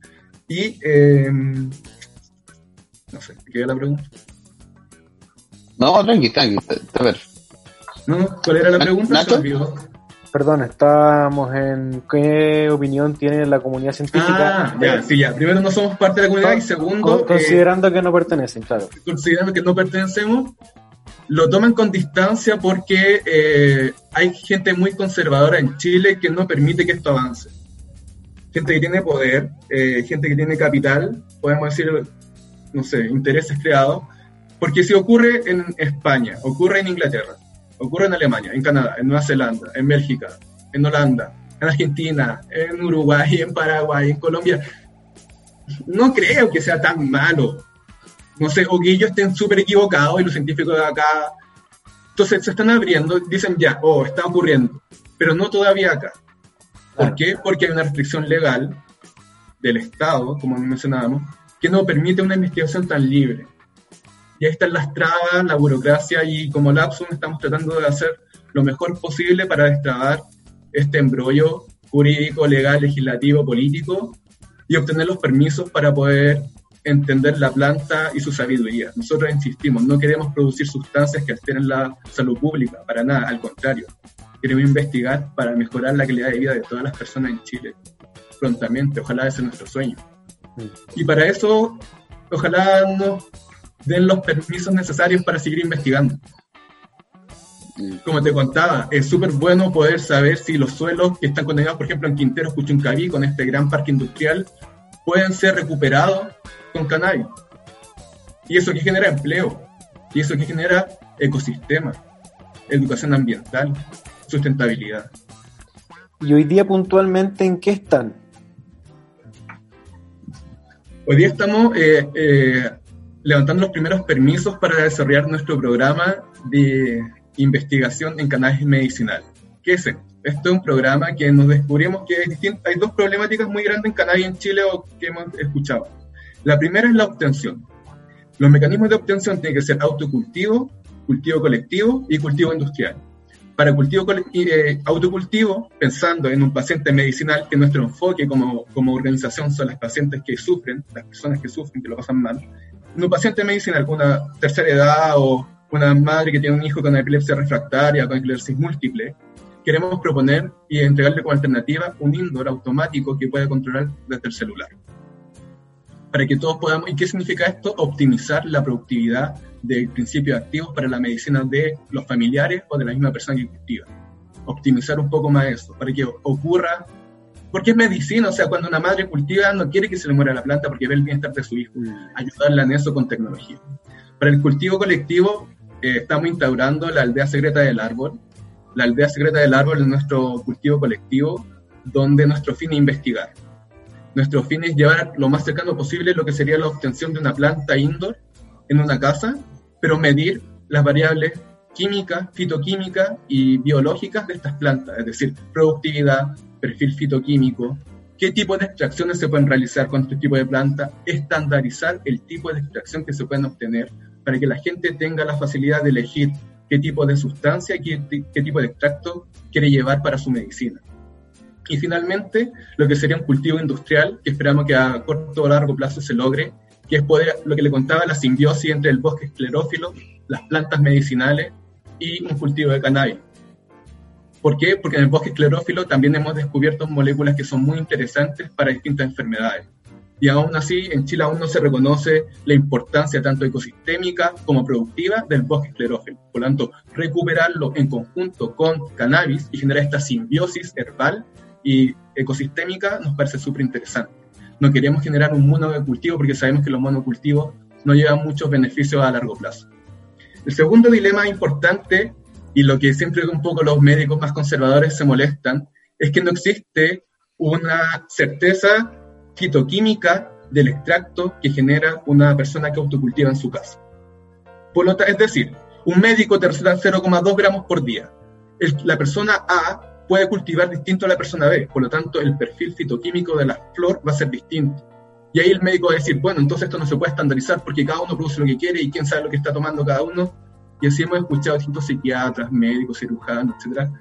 Y, eh, no sé, ¿qué era la pregunta? No, tranqui, tranqui, a ver. No, ¿cuál era la pregunta? Perdón, estábamos en qué opinión tiene la comunidad científica. Ah, ya, sí, ya. Primero, no somos parte de la comunidad y segundo... Considerando que no pertenecen, claro. Considerando que no pertenecemos, lo toman con distancia porque eh, hay gente muy conservadora en Chile que no permite que esto avance. Gente que tiene poder, eh, gente que tiene capital, podemos decir, no sé, intereses creados, porque si ocurre en España, ocurre en Inglaterra, ocurre en Alemania, en Canadá, en Nueva Zelanda, en Bélgica, en Holanda, en Argentina, en Uruguay, en Paraguay, en Colombia, no creo que sea tan malo no sé, o que ellos estén súper equivocados y los científicos de acá. Entonces se están abriendo, dicen ya, oh, está ocurriendo, pero no todavía acá. ¿Por qué? Porque hay una restricción legal del Estado, como mencionábamos, que no permite una investigación tan libre. Y ahí están las trabas, la burocracia, y como Lapsum estamos tratando de hacer lo mejor posible para destrabar este embrollo jurídico, legal, legislativo, político, y obtener los permisos para poder entender la planta y su sabiduría. Nosotros insistimos, no queremos producir sustancias que alteren la salud pública, para nada, al contrario. Queremos investigar para mejorar la calidad de vida de todas las personas en Chile, prontamente, ojalá ese es nuestro sueño. Y para eso, ojalá nos den los permisos necesarios para seguir investigando. Como te contaba, es súper bueno poder saber si los suelos que están condenados, por ejemplo, en Quintero, Cuchuncaví, con este gran parque industrial, pueden ser recuperados con cannabis. Y eso que genera empleo, y eso que genera ecosistema, educación ambiental, sustentabilidad. ¿Y hoy día puntualmente en qué están? Hoy día estamos eh, eh, levantando los primeros permisos para desarrollar nuestro programa de investigación en cannabis medicinal. ¿Qué es esto? Esto es un programa que nos descubrimos que hay, dos problemáticas muy grandes en cannabis en Chile o que hemos escuchado. La primera es la obtención. Los mecanismos de obtención tienen que ser autocultivo, cultivo colectivo y cultivo industrial. Para cultivo eh, autocultivo, pensando en un paciente medicinal, que nuestro enfoque como, como organización son las pacientes que sufren, las personas que sufren, que lo pasan mal, un paciente medicinal una tercera edad o una madre que tiene un hijo con epilepsia refractaria, con esclerosis múltiple, queremos proponer y entregarle como alternativa un indoor automático que pueda controlar desde el celular para que todos podamos. ¿Y qué significa esto? Optimizar la productividad de principios activos para la medicina de los familiares o de la misma persona que cultiva. Optimizar un poco más eso, para que ocurra. Porque es medicina, o sea, cuando una madre cultiva no quiere que se le muera la planta porque ve el bienestar de su hijo, ayudarla en eso con tecnología. Para el cultivo colectivo, eh, estamos instaurando la aldea secreta del árbol. La aldea secreta del árbol es nuestro cultivo colectivo, donde nuestro fin es investigar nuestro fin es llevar lo más cercano posible lo que sería la obtención de una planta indoor en una casa, pero medir las variables químicas, fitoquímicas y biológicas de estas plantas, es decir, productividad, perfil fitoquímico, qué tipo de extracciones se pueden realizar con este tipo de planta, estandarizar el tipo de extracción que se pueden obtener para que la gente tenga la facilidad de elegir qué tipo de sustancia, qué, qué tipo de extracto quiere llevar para su medicina. Y finalmente, lo que sería un cultivo industrial, que esperamos que a corto o largo plazo se logre, que es poder, lo que le contaba, la simbiosis entre el bosque esclerófilo, las plantas medicinales y un cultivo de cannabis. ¿Por qué? Porque en el bosque esclerófilo también hemos descubierto moléculas que son muy interesantes para distintas enfermedades. Y aún así, en Chile aún no se reconoce la importancia tanto ecosistémica como productiva del bosque esclerófilo. Por lo tanto, recuperarlo en conjunto con cannabis y generar esta simbiosis herbal y ecosistémica nos parece súper interesante. No queremos generar un monocultivo porque sabemos que los monocultivos no llevan muchos beneficios a largo plazo. El segundo dilema importante, y lo que siempre un poco los médicos más conservadores se molestan, es que no existe una certeza fitoquímica del extracto que genera una persona que autocultiva en su casa. Por lo es decir, un médico te receta 0,2 gramos por día. la persona A puede cultivar distinto a la persona B, por lo tanto el perfil fitoquímico de la flor va a ser distinto. Y ahí el médico va a decir, bueno, entonces esto no se puede estandarizar porque cada uno produce lo que quiere y quién sabe lo que está tomando cada uno. Y así hemos escuchado a distintos psiquiatras, médicos, cirujanos, etcétera,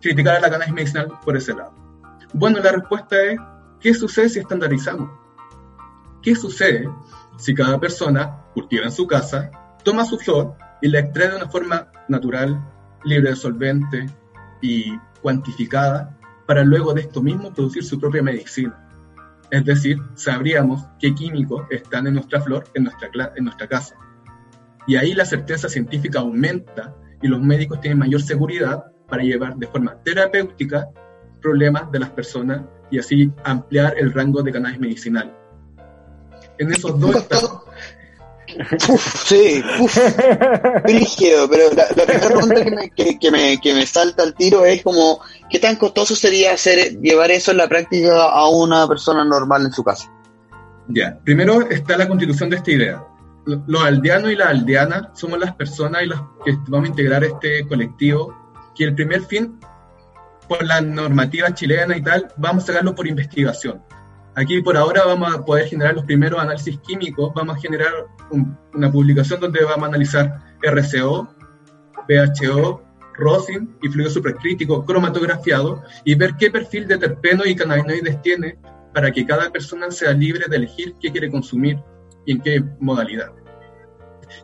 criticar a la cannabis medicinal por ese lado. Bueno, la respuesta es, ¿qué sucede si estandarizamos? ¿Qué sucede si cada persona cultiva en su casa, toma su flor y la extrae de una forma natural, libre de solvente, y cuantificada para luego de esto mismo producir su propia medicina. Es decir, sabríamos qué químicos están en nuestra flor, en nuestra, en nuestra casa. Y ahí la certeza científica aumenta y los médicos tienen mayor seguridad para llevar de forma terapéutica problemas de las personas y así ampliar el rango de cannabis medicinal. En esos dos Uf, sí, uf, rígido, pero la, primera pregunta que me, que, me, que me salta al tiro es como, ¿qué tan costoso sería hacer llevar eso en la práctica a una persona normal en su casa? Ya, primero está la constitución de esta idea. Los aldeanos y las aldeanas somos las personas y las que vamos a integrar este colectivo, que el primer fin, por la normativa chilena y tal, vamos a sacarlo por investigación. Aquí por ahora vamos a poder generar los primeros análisis químicos, vamos a generar una publicación donde vamos a analizar RCO, PHO, rosin y fluido supercrítico cromatografiado y ver qué perfil de terpenos y cannabinoides tiene para que cada persona sea libre de elegir qué quiere consumir y en qué modalidad.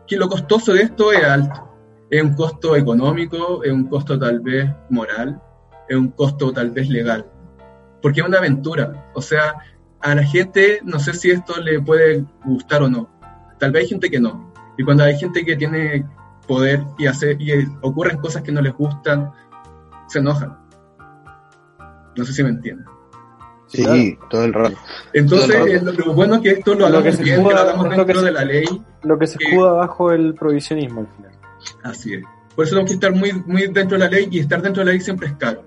Que lo costoso de esto es alto. Es un costo económico, es un costo tal vez moral, es un costo tal vez legal. Porque es una aventura. O sea, a la gente no sé si esto le puede gustar o no. Tal vez hay gente que no. Y cuando hay gente que tiene poder y, hace, y ocurren cosas que no les gustan, se enojan. No sé si me entienden. Sí, todo el rato. Entonces, Lo, bueno es que esto lo hagamos bien, que lo hagamos dentro de la ley. Lo que se escuda bajo el provisionismo al final. Así es. Por eso tenemos que estar muy, muy dentro de la ley y estar dentro de la ley siempre es caro.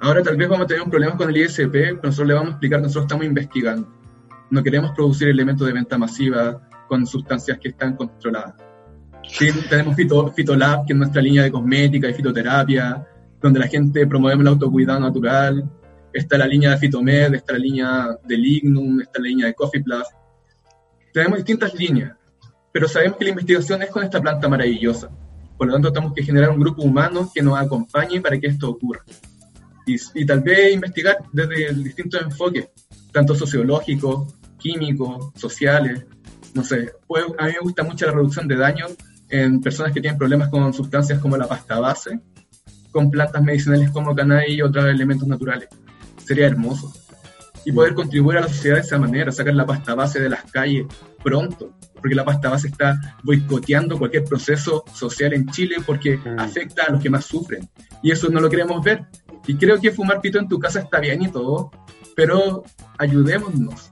Ahora tal vez vamos a tener un problema con el ISP, pero nosotros le vamos a explicar que nosotros estamos investigando. No queremos producir elementos de venta masiva con sustancias que están controladas. Sí, tenemos Fito, Fitolab, que es nuestra línea de cosmética y fitoterapia, donde la gente promueve el autocuidado natural. Está la línea de Fitomed, está la línea de Lignum, está la línea de Coffee Plus. Tenemos distintas líneas, pero sabemos que la investigación es con esta planta maravillosa. Por lo tanto, tenemos que generar un grupo humano que nos acompañe para que esto ocurra y, tal vez investigar desde distintos enfoques, tanto sociológicos, químicos, sociales, no sé. Pues, a mí me gusta mucho la reducción de daños en personas que tienen problemas con sustancias como la pasta base, con plantas medicinales como cannabis y otros elementos naturales. Sería hermoso. Y poder contribuir a la sociedad de esa manera, sacar la pasta base de las calles pronto, porque la pasta base está boicoteando cualquier proceso social en Chile porque mm. afecta a los que más sufren. Y eso no lo queremos ver. Y creo que fumar pito en tu casa está bien y todo, pero ayudémonos.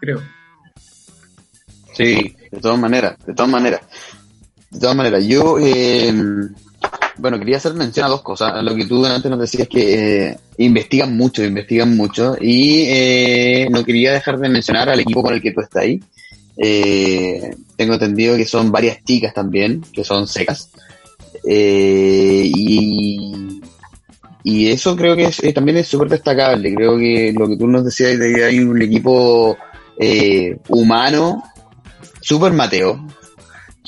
Creo. Sí, de todas maneras, de todas maneras. De todas maneras, yo, eh, bueno, quería hacer mención a dos cosas. Lo que tú antes nos decías que eh, investigan mucho, investigan mucho, y eh, no quería dejar de mencionar al equipo con el que tú estás ahí. tengo entendido que son varias chicas también, que son secas. y y eso creo que también es súper destacable. Creo que lo que tú nos decías de que hay un equipo eh, humano, súper Mateo,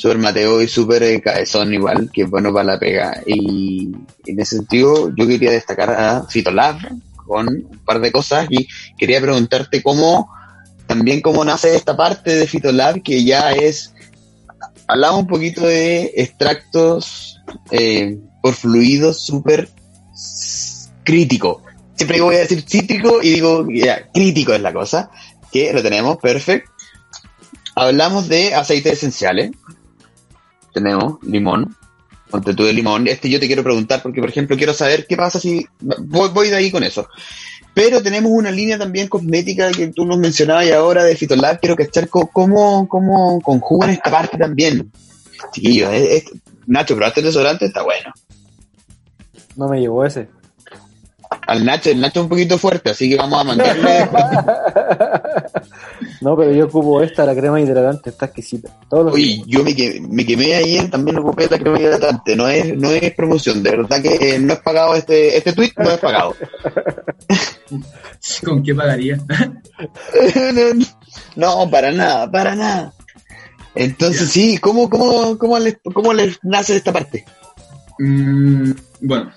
súper Mateo y súper eh, cabezón igual, que es bueno para la pega. Y en ese sentido yo quería destacar a Fitolab con un par de cosas y quería preguntarte cómo, también cómo nace esta parte de Fitolab que ya es, hablamos un poquito de extractos eh, por fluidos súper crítico. Siempre voy a decir cítrico y digo, ya, crítico es la cosa, que lo tenemos, perfecto. Hablamos de aceites esenciales. Tenemos limón, ponte de limón. Este yo te quiero preguntar porque, por ejemplo, quiero saber qué pasa si... Voy, voy de ahí con eso. Pero tenemos una línea también cosmética que tú nos mencionabas y ahora de Fitolab. Quiero cachar cómo, cómo conjugan esta parte también. Chiquillos, Nacho, pero este desodorante está bueno. No me llegó ese. Al Nacho, el Nacho es un poquito fuerte, así que vamos a mandarle. no, pero yo ocupo esta, la crema hidratante, está exquisita. Todos Uy, yo me quemé, me quemé ayer, también ocupé la crema hidratante. No es, no es promoción, de verdad que eh, no es pagado este, este tweet, no es pagado. ¿Con qué pagaría? no, para nada, para nada. Entonces, sí, ¿cómo, cómo, cómo, les, ¿cómo les nace esta parte? Mm, bueno,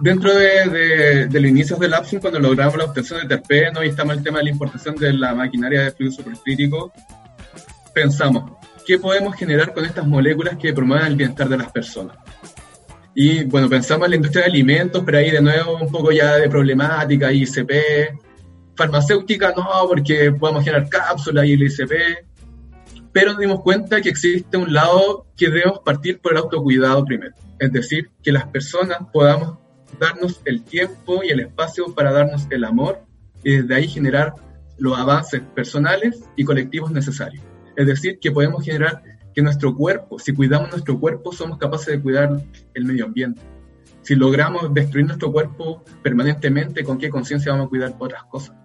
dentro de, de, los inicios del Lapsum, cuando logramos la obtención de terpeno y estamos el tema de la importación de la maquinaria de fluido supercrítico, pensamos, ¿qué podemos generar con estas moléculas que promuevan el bienestar de las personas? Y bueno, pensamos en la industria de alimentos, pero ahí de nuevo un poco ya de problemática, ICP, farmacéutica no, porque podemos generar cápsulas y el ICP, pero nos dimos cuenta que existe un lado que debemos partir por el autocuidado primero, es decir, que las personas podamos darnos el tiempo y el espacio para darnos el amor y desde ahí generar los avances personales y colectivos necesarios. Es decir, que podemos generar que nuestro cuerpo, si cuidamos nuestro cuerpo, somos capaces de cuidar el medio ambiente. Si logramos destruir nuestro cuerpo permanentemente, ¿con qué conciencia vamos a cuidar otras cosas?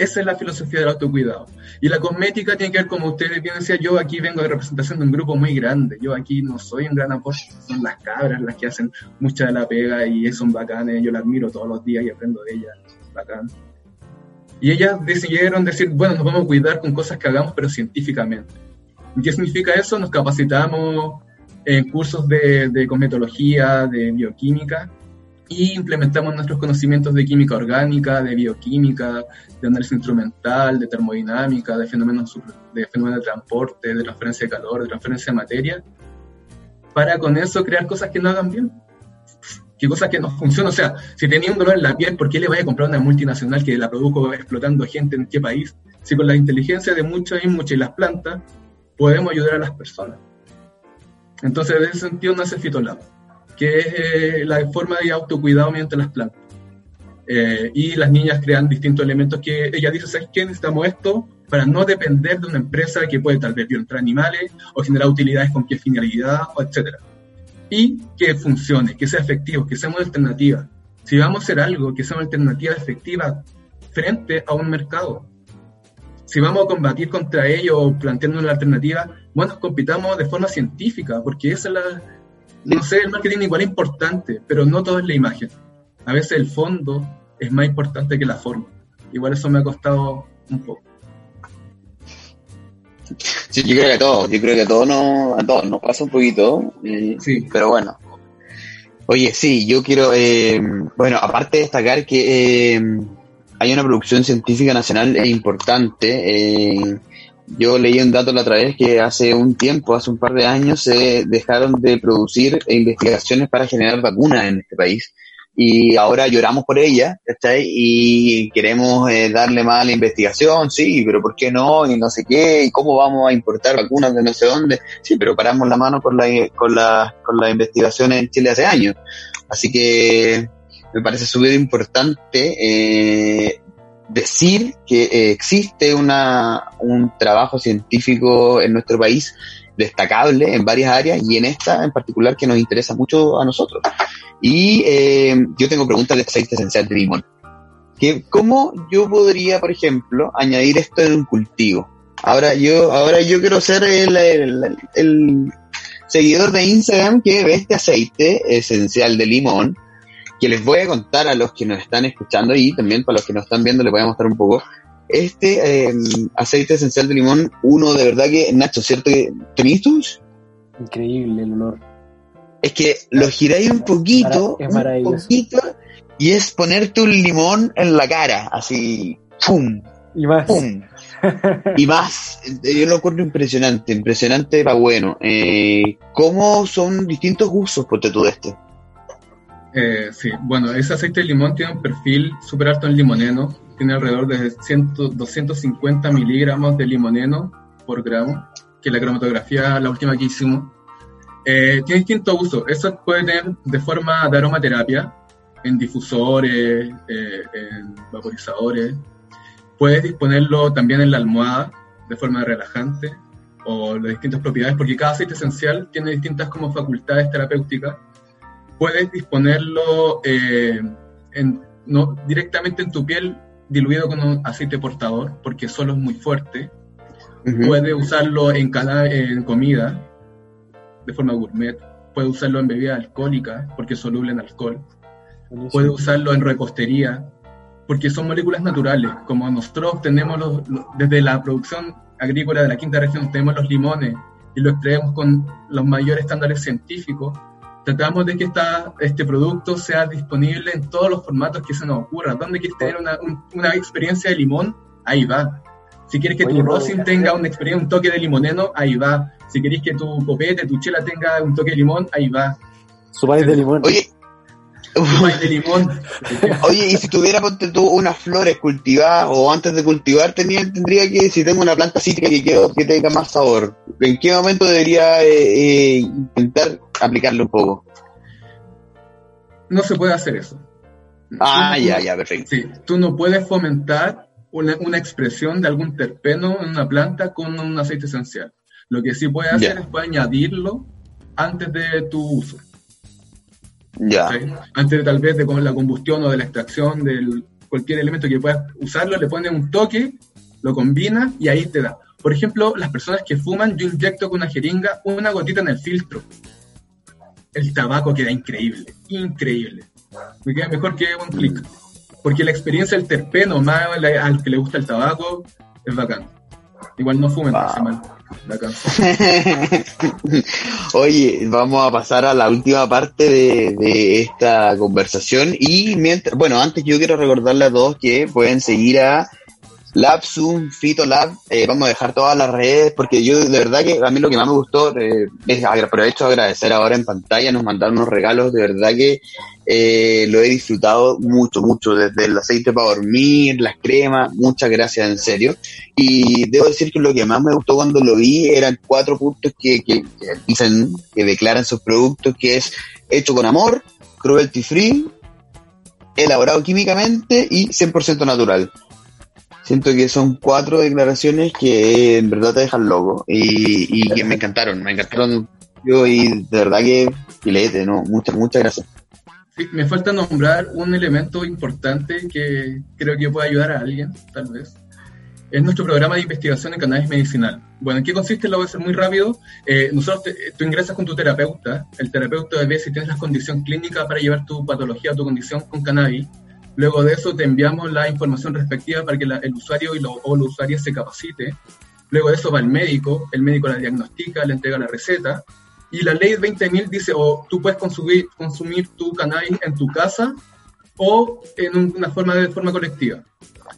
Esa es la filosofía del autocuidado. Y la cosmética tiene que ver, como ustedes bien decían, yo aquí vengo de representación de un grupo muy grande. Yo aquí no soy un gran aporte, son las cabras las que hacen mucha de la pega y son bacanes. Yo las admiro todos los días y aprendo de ellas. Bacán. Y ellas decidieron decir, bueno, nos vamos a cuidar con cosas que hagamos, pero científicamente. ¿Qué significa eso? Nos capacitamos en cursos de, de cosmetología, de bioquímica, y implementamos nuestros conocimientos de química orgánica, de bioquímica, de análisis instrumental, de termodinámica, de fenómenos de, fenómenos de transporte, de transferencia de calor, de transferencia de materia, para con eso crear cosas que no hagan bien, que cosas que no funcionan. O sea, si tenía un dolor en la piel, ¿por qué le vaya a comprar una multinacional que la produjo explotando gente en qué país? Si con la inteligencia de muchos y muchas y las plantas podemos ayudar a las personas. Entonces, en ese sentido, no hace Fitolab que es eh, la forma de autocuidado mediante las plantas. Eh, y las niñas crean distintos elementos que ella dice, ¿sabes qué? Necesitamos esto para no depender de una empresa que puede tal vez violentar animales o generar utilidades con qué finalidad, etc. Y que funcione, que sea efectivo, que sea una alternativa. Si vamos a hacer algo que sea una alternativa efectiva frente a un mercado, si vamos a combatir contra ello planteando una alternativa, bueno, compitamos de forma científica, porque esa es la, no sé, el marketing igual es importante, pero no todo es la imagen. A veces el fondo es más importante que la forma. Igual eso me ha costado un poco. Sí, yo creo que todo, yo creo que a todos nos, a todos nos pasa un poquito, eh, sí. pero bueno. Oye, sí, yo quiero, eh, bueno, aparte de destacar que eh, hay una producción científica nacional importante, yo leí un dato la otra vez que hace un tiempo, hace un par de años, se dejaron de producir investigaciones para generar vacunas en este país. Y ahora lloramos por ella, ¿cachai? Y queremos eh, darle más a la investigación, sí, pero ¿por qué no? Y no sé qué, y cómo vamos a importar vacunas de no sé dónde. Sí, pero paramos la mano con la, con la, con la investigación en Chile hace años. Así que me parece súper importante eh, decir que eh, existe una, un trabajo científico en nuestro país destacable en varias áreas y en esta en particular que nos interesa mucho a nosotros. Y eh, yo tengo preguntas de aceite esencial de limón. Que, ¿Cómo yo podría, por ejemplo, añadir esto en un cultivo? Ahora yo, ahora yo quiero ser el, el, el seguidor de Instagram que ve este aceite esencial de limón que les voy a contar a los que nos están escuchando y también para los que nos están viendo les voy a mostrar un poco. Este eh, aceite esencial de limón, uno de verdad que, Nacho, ¿cierto que tenéis Increíble el olor. Es que lo giráis un poquito, Es un poquito, y es ponerte un limón en la cara, así, ¡pum! Y más. ¡pum! y más, yo lo encuentro impresionante, impresionante para bueno. Eh, ¿Cómo son distintos usos, ponte tú de este? Eh, sí, bueno, ese aceite de limón tiene un perfil súper alto en limoneno, tiene alrededor de 100, 250 miligramos de limoneno por gramo, que la cromatografía, la última que hicimos. Eh, tiene distintos usos, eso puede tener de forma de aromaterapia, en difusores, eh, en vaporizadores, puedes disponerlo también en la almohada de forma relajante o las distintas propiedades, porque cada aceite esencial tiene distintas como facultades terapéuticas puedes disponerlo eh, en, no, directamente en tu piel diluido con un aceite portador, porque solo es muy fuerte. Ujú. Puedes usarlo en, cana- en comida, de forma gourmet. Puedes usarlo en bebida alcohólica, porque es soluble en alcohol. Buenísimo. Puedes usarlo en repostería, porque son moléculas naturales. Como nosotros tenemos los- los- desde la producción agrícola de la quinta región, tenemos los limones y lo extraemos con los mayores estándares científicos. Tratamos de que esta, este producto sea disponible en todos los formatos que se nos ocurra. ¿Dónde quieres tener una, un- una experiencia de limón? Ahí va. Si quieres que Oye, tu rosin tenga una experiencia, un toque de limoneno, ahí va. Si quieres que tu copete, tu chela tenga un toque de limón, ahí va. Su país de limón. Oye, de limón. Oye, y si tuviera, ponte tú, unas flores cultivadas o antes de cultivar, tenía, tendría que, si tengo una planta cítrica que quiero que tenga más sabor, ¿en qué momento debería eh, eh, intentar aplicarle un poco? No se puede hacer eso. Ah, Tú ya, ya, perfecto. Sí, tú no puedes fomentar una, una expresión de algún terpeno en una planta con un aceite esencial. Lo que sí puedes hacer Ya. es puedes añadirlo antes de tu uso. Ya. ¿sí? Antes tal vez de con la combustión o de la extracción de cualquier elemento que puedas usarlo, le pones un toque, lo combinas y ahí te da. Por ejemplo, las personas que fuman, yo inyecto con una jeringa una gotita en el filtro. El tabaco queda increíble, increíble. Me queda mejor que un clic. Porque la experiencia del terpeno, más al que le gusta el tabaco, es bacán. Igual no fumen, Wow. hace mal. Oye, vamos a pasar a la última parte de, de esta conversación y mientras, bueno, antes yo quiero recordarle a todos que pueden seguir a Labsum, Fitolab, eh, vamos a dejar todas las redes porque yo de verdad que a mí lo que más me gustó eh, es aprovecho de agradecer ahora en pantalla, nos mandaron unos regalos, de verdad que eh, lo he disfrutado mucho, mucho, desde el aceite para dormir, las cremas, muchas gracias en serio. Y debo decir que lo que más me gustó cuando lo vi eran cuatro puntos que, que, que dicen, que declaran sus productos, que es hecho con amor, cruelty free, elaborado químicamente y 100% natural. Siento que son cuatro declaraciones que en verdad te dejan loco y, y que me encantaron, me encantaron yo y de verdad que filete, ¿no? Muchas, muchas gracias. Me falta nombrar un elemento importante que creo que puede ayudar a alguien, tal vez. Es nuestro programa de investigación en cannabis medicinal. Bueno, ¿en qué consiste? Lo voy a hacer muy rápido. Eh, nosotros, te- tú ingresas con tu terapeuta. El terapeuta ve si tienes la condición clínica para llevar tu patología o tu condición con cannabis. Luego de eso te enviamos la información respectiva para que el usuario y lo- o la usuaria se capacite. Luego de eso va el médico, el médico la diagnostica, le entrega la receta. Y la ley 20.000 dice, o tú puedes consumir, consumir tu cannabis en tu casa o en un- una forma de forma colectiva.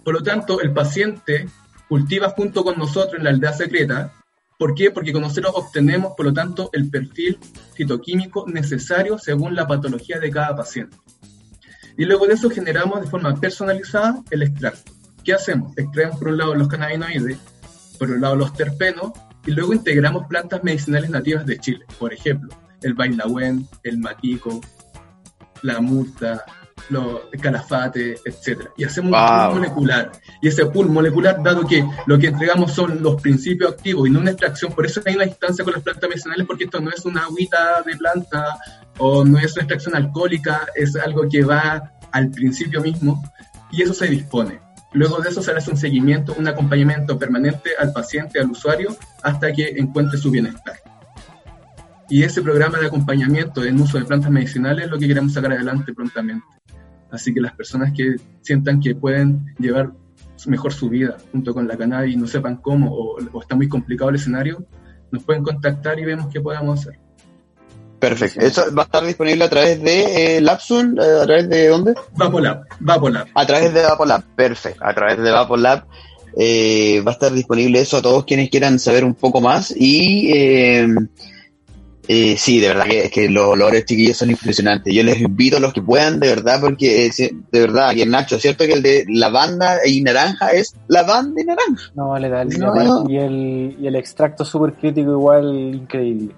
Por lo tanto, el paciente cultiva junto con nosotros en la aldea secreta. ¿Por qué? Porque con nosotros obtenemos, por lo tanto, el perfil fitoquímico necesario según la patología de cada paciente. Y luego de eso generamos de forma personalizada el extracto. ¿Qué hacemos? Extraemos por un lado los cannabinoides, por un lado los terpenos, y luego integramos plantas medicinales nativas de Chile. Por ejemplo, el bailahuen, el maquico, la murta, los el calafate, etc. Y hacemos un Wow. pool molecular. Y ese pool molecular, dado que lo que entregamos son los principios activos y no una extracción, por eso hay una distancia con las plantas medicinales, porque esto no es una agüita de planta o no es extracción alcohólica, es algo que va al principio mismo y eso se dispone. Luego de eso se hace un seguimiento, un acompañamiento permanente al paciente, al usuario, hasta que encuentre su bienestar. Y ese programa de acompañamiento en uso de plantas medicinales es lo que queremos sacar adelante prontamente. Así que las personas que sientan que pueden llevar mejor su vida junto con la cannabis y no sepan cómo o, está muy complicado el escenario, nos pueden contactar y vemos qué podemos hacer. Perfecto. ¿Eso va a estar disponible a través de eh, Lapsun? Eh, ¿A través de dónde? Vapolab. Vapolab. A través de Vapolab. Perfecto. A través de Vapolab eh, va a estar disponible eso a todos quienes quieran saber un poco más y eh, eh, sí, de verdad que, que los olores chiquillos son impresionantes. Yo les invito a los que puedan, de verdad, porque de verdad, y el Nacho, ¿cierto que el de lavanda y naranja es lavanda y naranja? No, le da el Y, el, y el extracto súper crítico igual increíble.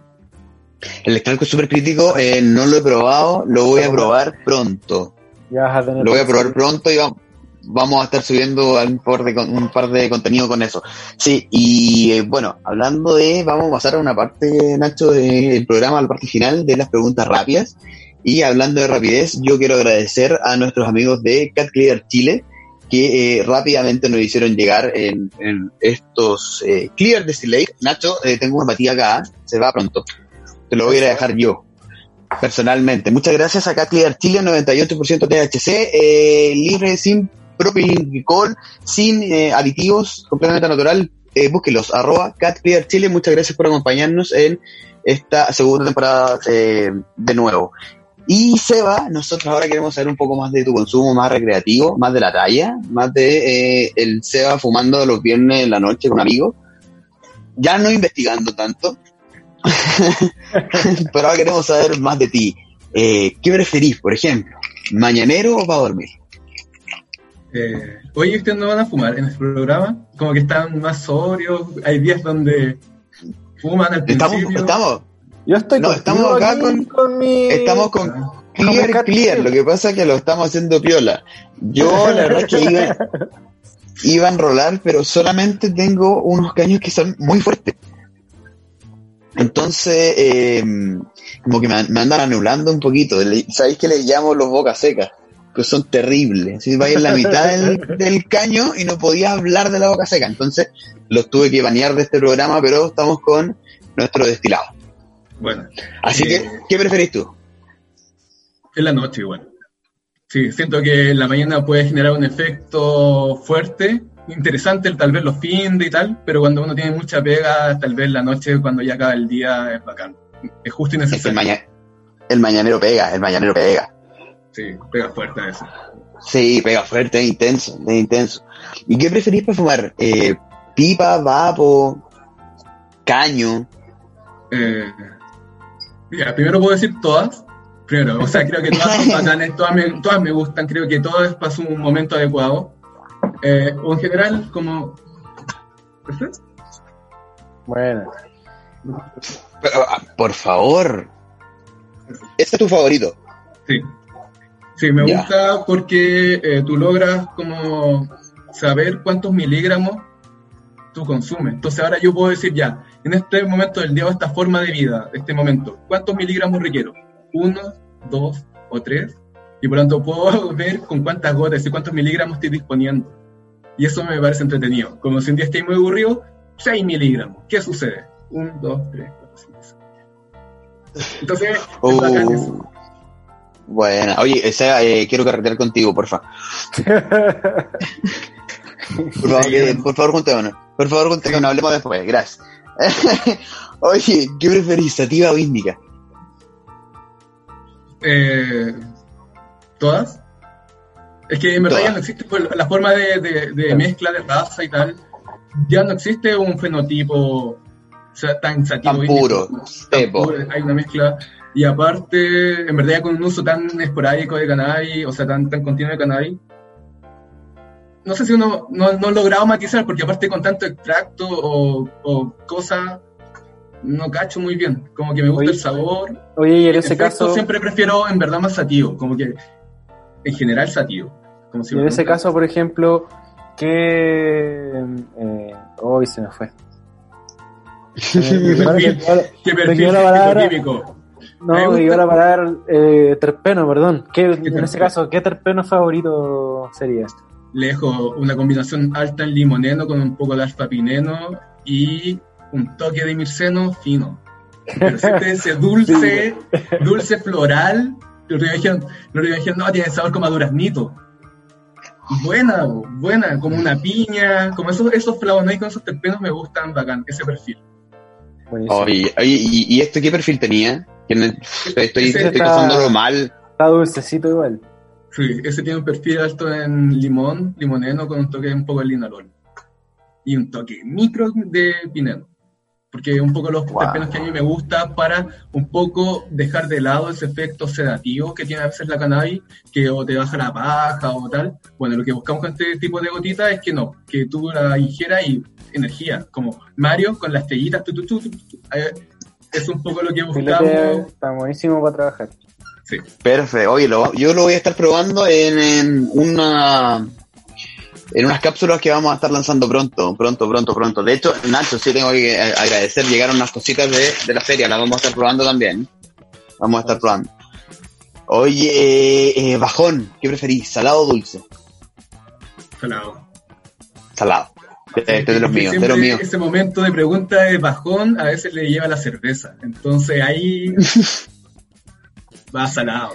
El extracto súper crítico eh, no lo he probado, lo voy a probar pronto. lo voy a probar pronto y vamos, vamos a estar subiendo un par de, un par de contenido con eso. Sí, y eh, bueno, hablando de, vamos a pasar a una parte, Nacho, del programa, a la parte final de las preguntas rápidas. Y hablando de rapidez, yo quiero agradecer a nuestros amigos de Cat Clear Chile, que eh, rápidamente nos hicieron llegar en, estos eh, Clear Distillate. Nacho, tengo una batida acá, se va pronto. Lo voy a dejar yo personalmente. Muchas gracias a Cat Clear Chile, 98% THC, libre sin propilenglicol, sin eh, aditivos, completamente natural. Eh, búsquelos, arroba Chile. Muchas gracias por acompañarnos en esta segunda temporada eh, de nuevo. Y Seba, nosotros ahora queremos saber un poco más de tu consumo más recreativo, más de la talla, más de eh, el Seba fumando los viernes en la noche con amigos. Ya no investigando tanto, pero ahora queremos saber más de ti. ¿Qué preferís, por ejemplo? ¿Mañanero o para dormir? Eh, oye, ¿ustedes no van a fumar en el programa? Como que están más sobrios, hay días donde fuman al estamos, principio. Estamos, Yo estoy no, estamos acá con, mi... Estamos con Clear Clear, lo que pasa es que lo estamos haciendo piola. Yo la verdad es que iba, iba a enrolar, pero solamente tengo unos caños que son muy fuertes. Entonces, eh, como que me, me, andan anulando un poquito. ¿Sabéis que le llamo los bocas secas? que son terribles. Si vais en la mitad del, caño y no podía hablar de la boca seca. Entonces los tuve que banear de este programa, pero estamos con nuestro destilado. Bueno. Así que, ¿qué preferís tú? En la noche igual. Sí, siento que en la mañana puede generar un efecto fuerte, interesante, tal vez los fines y tal, pero cuando uno tiene mucha pega, tal vez la noche, cuando ya acaba el día, es bacán. Es justo y necesario. el mañanero pega, el mañanero pega. Sí, pega fuerte eso. Sí, pega fuerte, es intenso, es intenso. ¿Y qué preferís para fumar? Eh, ¿Pipa, vapo, caño? Eh, mira, primero puedo decir todas. Primero, o sea, creo que todas son bacanas, todas me, todas me gustan, creo que todas pasan un momento adecuado. Eh, o en general, como... Bueno. Ah, por favor. ¿Este es tu favorito? Sí. Sí, me gusta porque eh, tú logras como saber cuántos miligramos tú consumes. Entonces ahora yo puedo decir ya, en este momento del día, esta forma de vida, este momento, ¿cuántos miligramos requiero? ¿Uno, dos o tres? Y por lo tanto puedo ver con cuántas gotas y cuántos miligramos estoy disponiendo. Y eso me parece entretenido. Como si un día estoy muy aburrido, 6 miligramos. ¿Qué sucede? Un, dos, tres, cuatro, cinco. Entonces, oh. Bueno, oye, esa, eh, quiero carretear contigo, porfa. por favor, eh, por favor, juntémonos. Por favor, hablemos después, gracias. oye, ¿qué preferís, sativa o índica? Eh, ¿Todas? Es que en verdad ya no existe pues, la forma de, de, mezcla de raza y tal. Ya no existe un fenotipo tan sativo. Tan puro. Tan puro. Hay una mezcla y aparte, en verdad, con un uso tan esporádico de cannabis, o sea, tan, tan continuo de cannabis, no sé si uno no, no logrado matizar, porque aparte con tanto extracto o, o cosas, no cacho muy bien. Como que me gusta el sabor. Oye, y en ese caso. Siempre prefiero en verdad más sativo, como que en general sativo. Como y en ese caso, por ejemplo, que. Eh, hoy se me fue. ¿Qué perfil químico? No, iba a parar eh, terpeno, perdón. ¿Qué, en ese caso, ¿qué terpeno favorito sería? Lejos, una combinación alta en limoneno con un poco de alfa-pineno y un toque de mirceno fino. Pero siempre ese dulce, dulce floral, los dijeron, no, tiene sabor como a duraznito. Buena, buena, como una piña, como esos, esos flavonoides con esos terpenos me gustan bacán, ese perfil. Oye, ¿y, esto qué perfil tenía? Estoy, estoy pasándolo mal. Está dulcecito igual. Sí, ese tiene un perfil alto en limón, limoneno, con un toque un poco de linalol. Y un toque micro de pineno. Porque un poco los terpenos que a mí me gusta para un poco dejar de lado ese efecto sedativo que tiene a veces la cannabis, que o te baja la paja o tal. Bueno, lo que buscamos con este tipo de gotitas es que no, que tú la ingieras y energía, como Mario con las estrellitas, es un poco lo que buscamos. Está buenísimo para trabajar. Sí. Perfecto. Oye, yo lo voy a estar probando en, una en unas cápsulas que vamos a estar lanzando pronto, pronto, pronto, pronto. De hecho, Nacho, sí tengo que agradecer, llegaron unas cositas de, la feria, las vamos a estar probando también. Vamos a estar probando. Oye, eh, bajón, ¿qué preferís? ¿Salado o dulce? Salado. Salado. Este de los míos, de los míos. Ese momento de pregunta de bajón a veces le lleva la cerveza. Entonces ahí va salado.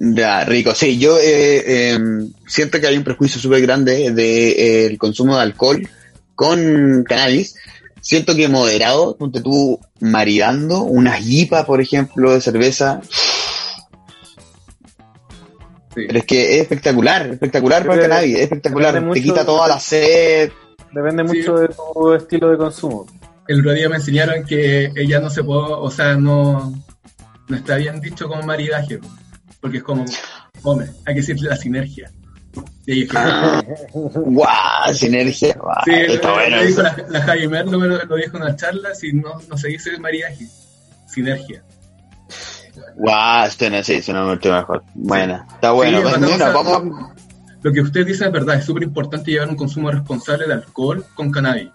Ya, rico. Sí, yo eh, em, siento que hay un prejuicio súper grande del de, eh, consumo de alcohol con cannabis. Siento que moderado, ponte tú maridando una jipa, por ejemplo, de cerveza. Pero es que es espectacular, espectacular para el cannabis, es espectacular. Te quita toda la sed. Depende mucho de tu estilo de consumo. El otro día me enseñaron que ella no se puede, o sea, no, no está bien dicho como maridaje, porque es como, hombre, hay que decirle la sinergia. Y ¡Guau! sinergia. sí, está bueno. Lo dijo la, la Merlo, lo, dijo en una charla, si no, no se dice maridaje, sinergia. Guau, suena, sí, suena mucho mejor. Bueno, está bueno. vamos. Lo que usted dice es verdad, es súper importante llevar un consumo responsable de alcohol con cannabis.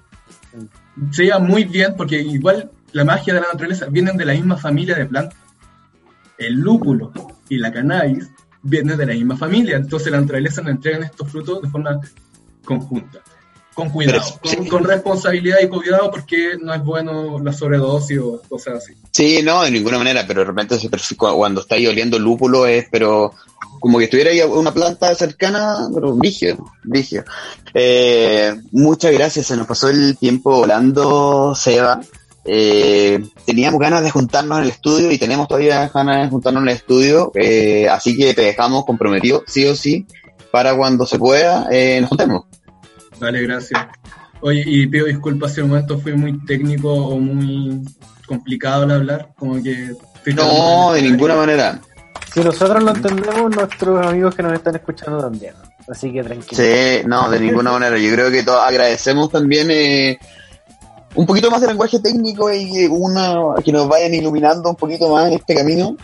Se lleva muy bien porque igual la magia de la naturaleza vienen de la misma familia de plantas el lúpulo y la cannabis vienen de la misma familia, entonces la naturaleza nos entrega estos frutos de forma conjunta. Con cuidado, con, responsabilidad y cuidado porque no es bueno la sobredosis o cosas así. Sí, no, de ninguna manera, pero de repente cuando estáis oliendo lúpulo es, pero como que estuviera ahí una planta cercana, pero rígido, rígido. Eh, muchas gracias, se nos pasó el tiempo volando, Seba. Eh, teníamos ganas de juntarnos en el estudio y tenemos todavía ganas de juntarnos en el estudio, eh, así que te dejamos comprometido, sí o sí, para cuando se pueda, eh, nos juntemos. Vale, gracias. Oye, y pido disculpas si un momento fui muy técnico o muy complicado al hablar, como que... No, de ninguna manera. Si nosotros lo entendemos, nuestros amigos que nos están escuchando también. Así que tranquilo. Sí, no, de ninguna manera. Yo creo que todos agradecemos también eh, un poquito más de lenguaje técnico y una que nos vayan iluminando un poquito más en este camino.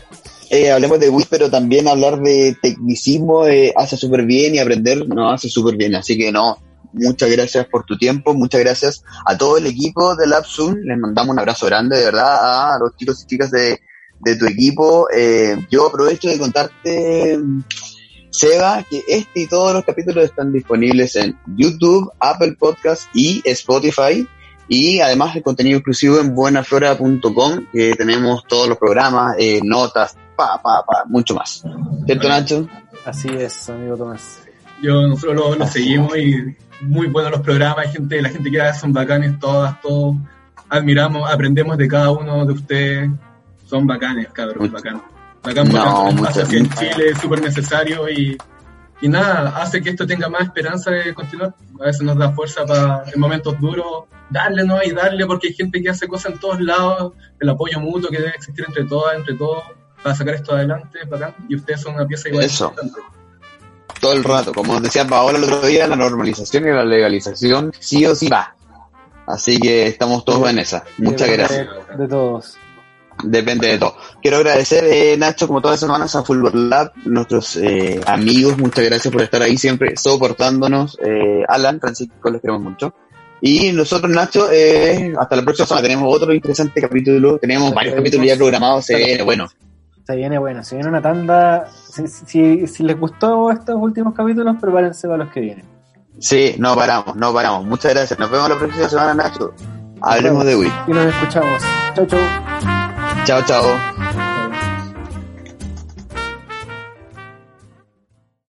Eh, hablemos de WIT, pero también hablar de tecnicismo hace súper bien y aprender no hace súper bien. Así que no, muchas gracias por tu tiempo, muchas gracias a todo el equipo de LabZoom. Les mandamos un abrazo grande, de verdad, a los chicos y chicas de, de tu equipo. Eh, yo aprovecho de contarte, Seba, que este y todos los capítulos están disponibles en YouTube, Apple Podcast y Spotify. Y además el contenido exclusivo en buenaflora.com, que tenemos todos los programas, eh, notas, pa, pa, pa, mucho más. ¿Cierto, Nacho? Así es, amigo Tomás. Yo, nosotros lo, seguimos y muy buenos los programas, gente, la gente que hace son bacanes todas, todos. Admiramos, aprendemos de cada uno de ustedes. Son bacanes, cabrón, bacanes. Bacán, no, en Chile es súper necesario y y nada, hace que esto tenga más esperanza de continuar. A veces nos da fuerza para en momentos duros darle, ¿no? Y darle, porque hay gente que hace cosas en todos lados, el apoyo mutuo que debe existir entre todas, entre todos, para sacar esto adelante, bacán. Y ustedes son una pieza igual. Eso. Todo el rato, como decía Paola el otro día, la normalización y la legalización sí o sí va. Así que estamos todos en esa. Muchas gracias. De todos depende de todo. Quiero agradecer, eh, Nacho, como todas las semanas, a Fulgor Lab, nuestros eh, amigos, muchas gracias por estar ahí siempre soportándonos. Eh, Alan, Francisco, les queremos mucho. Y nosotros, Nacho, eh, hasta la próxima semana tenemos otro interesante capítulo, tenemos varios capítulos ya programados, se viene bueno. Se viene bueno, se viene una tanda. Si, si, les gustó estos últimos capítulos, prepárense para los que vienen. Sí, no paramos, no paramos. Muchas gracias. Nos vemos la próxima semana, Nacho. Hablemos de Wii. Y nos escuchamos. Chau, chau. Chao, chao.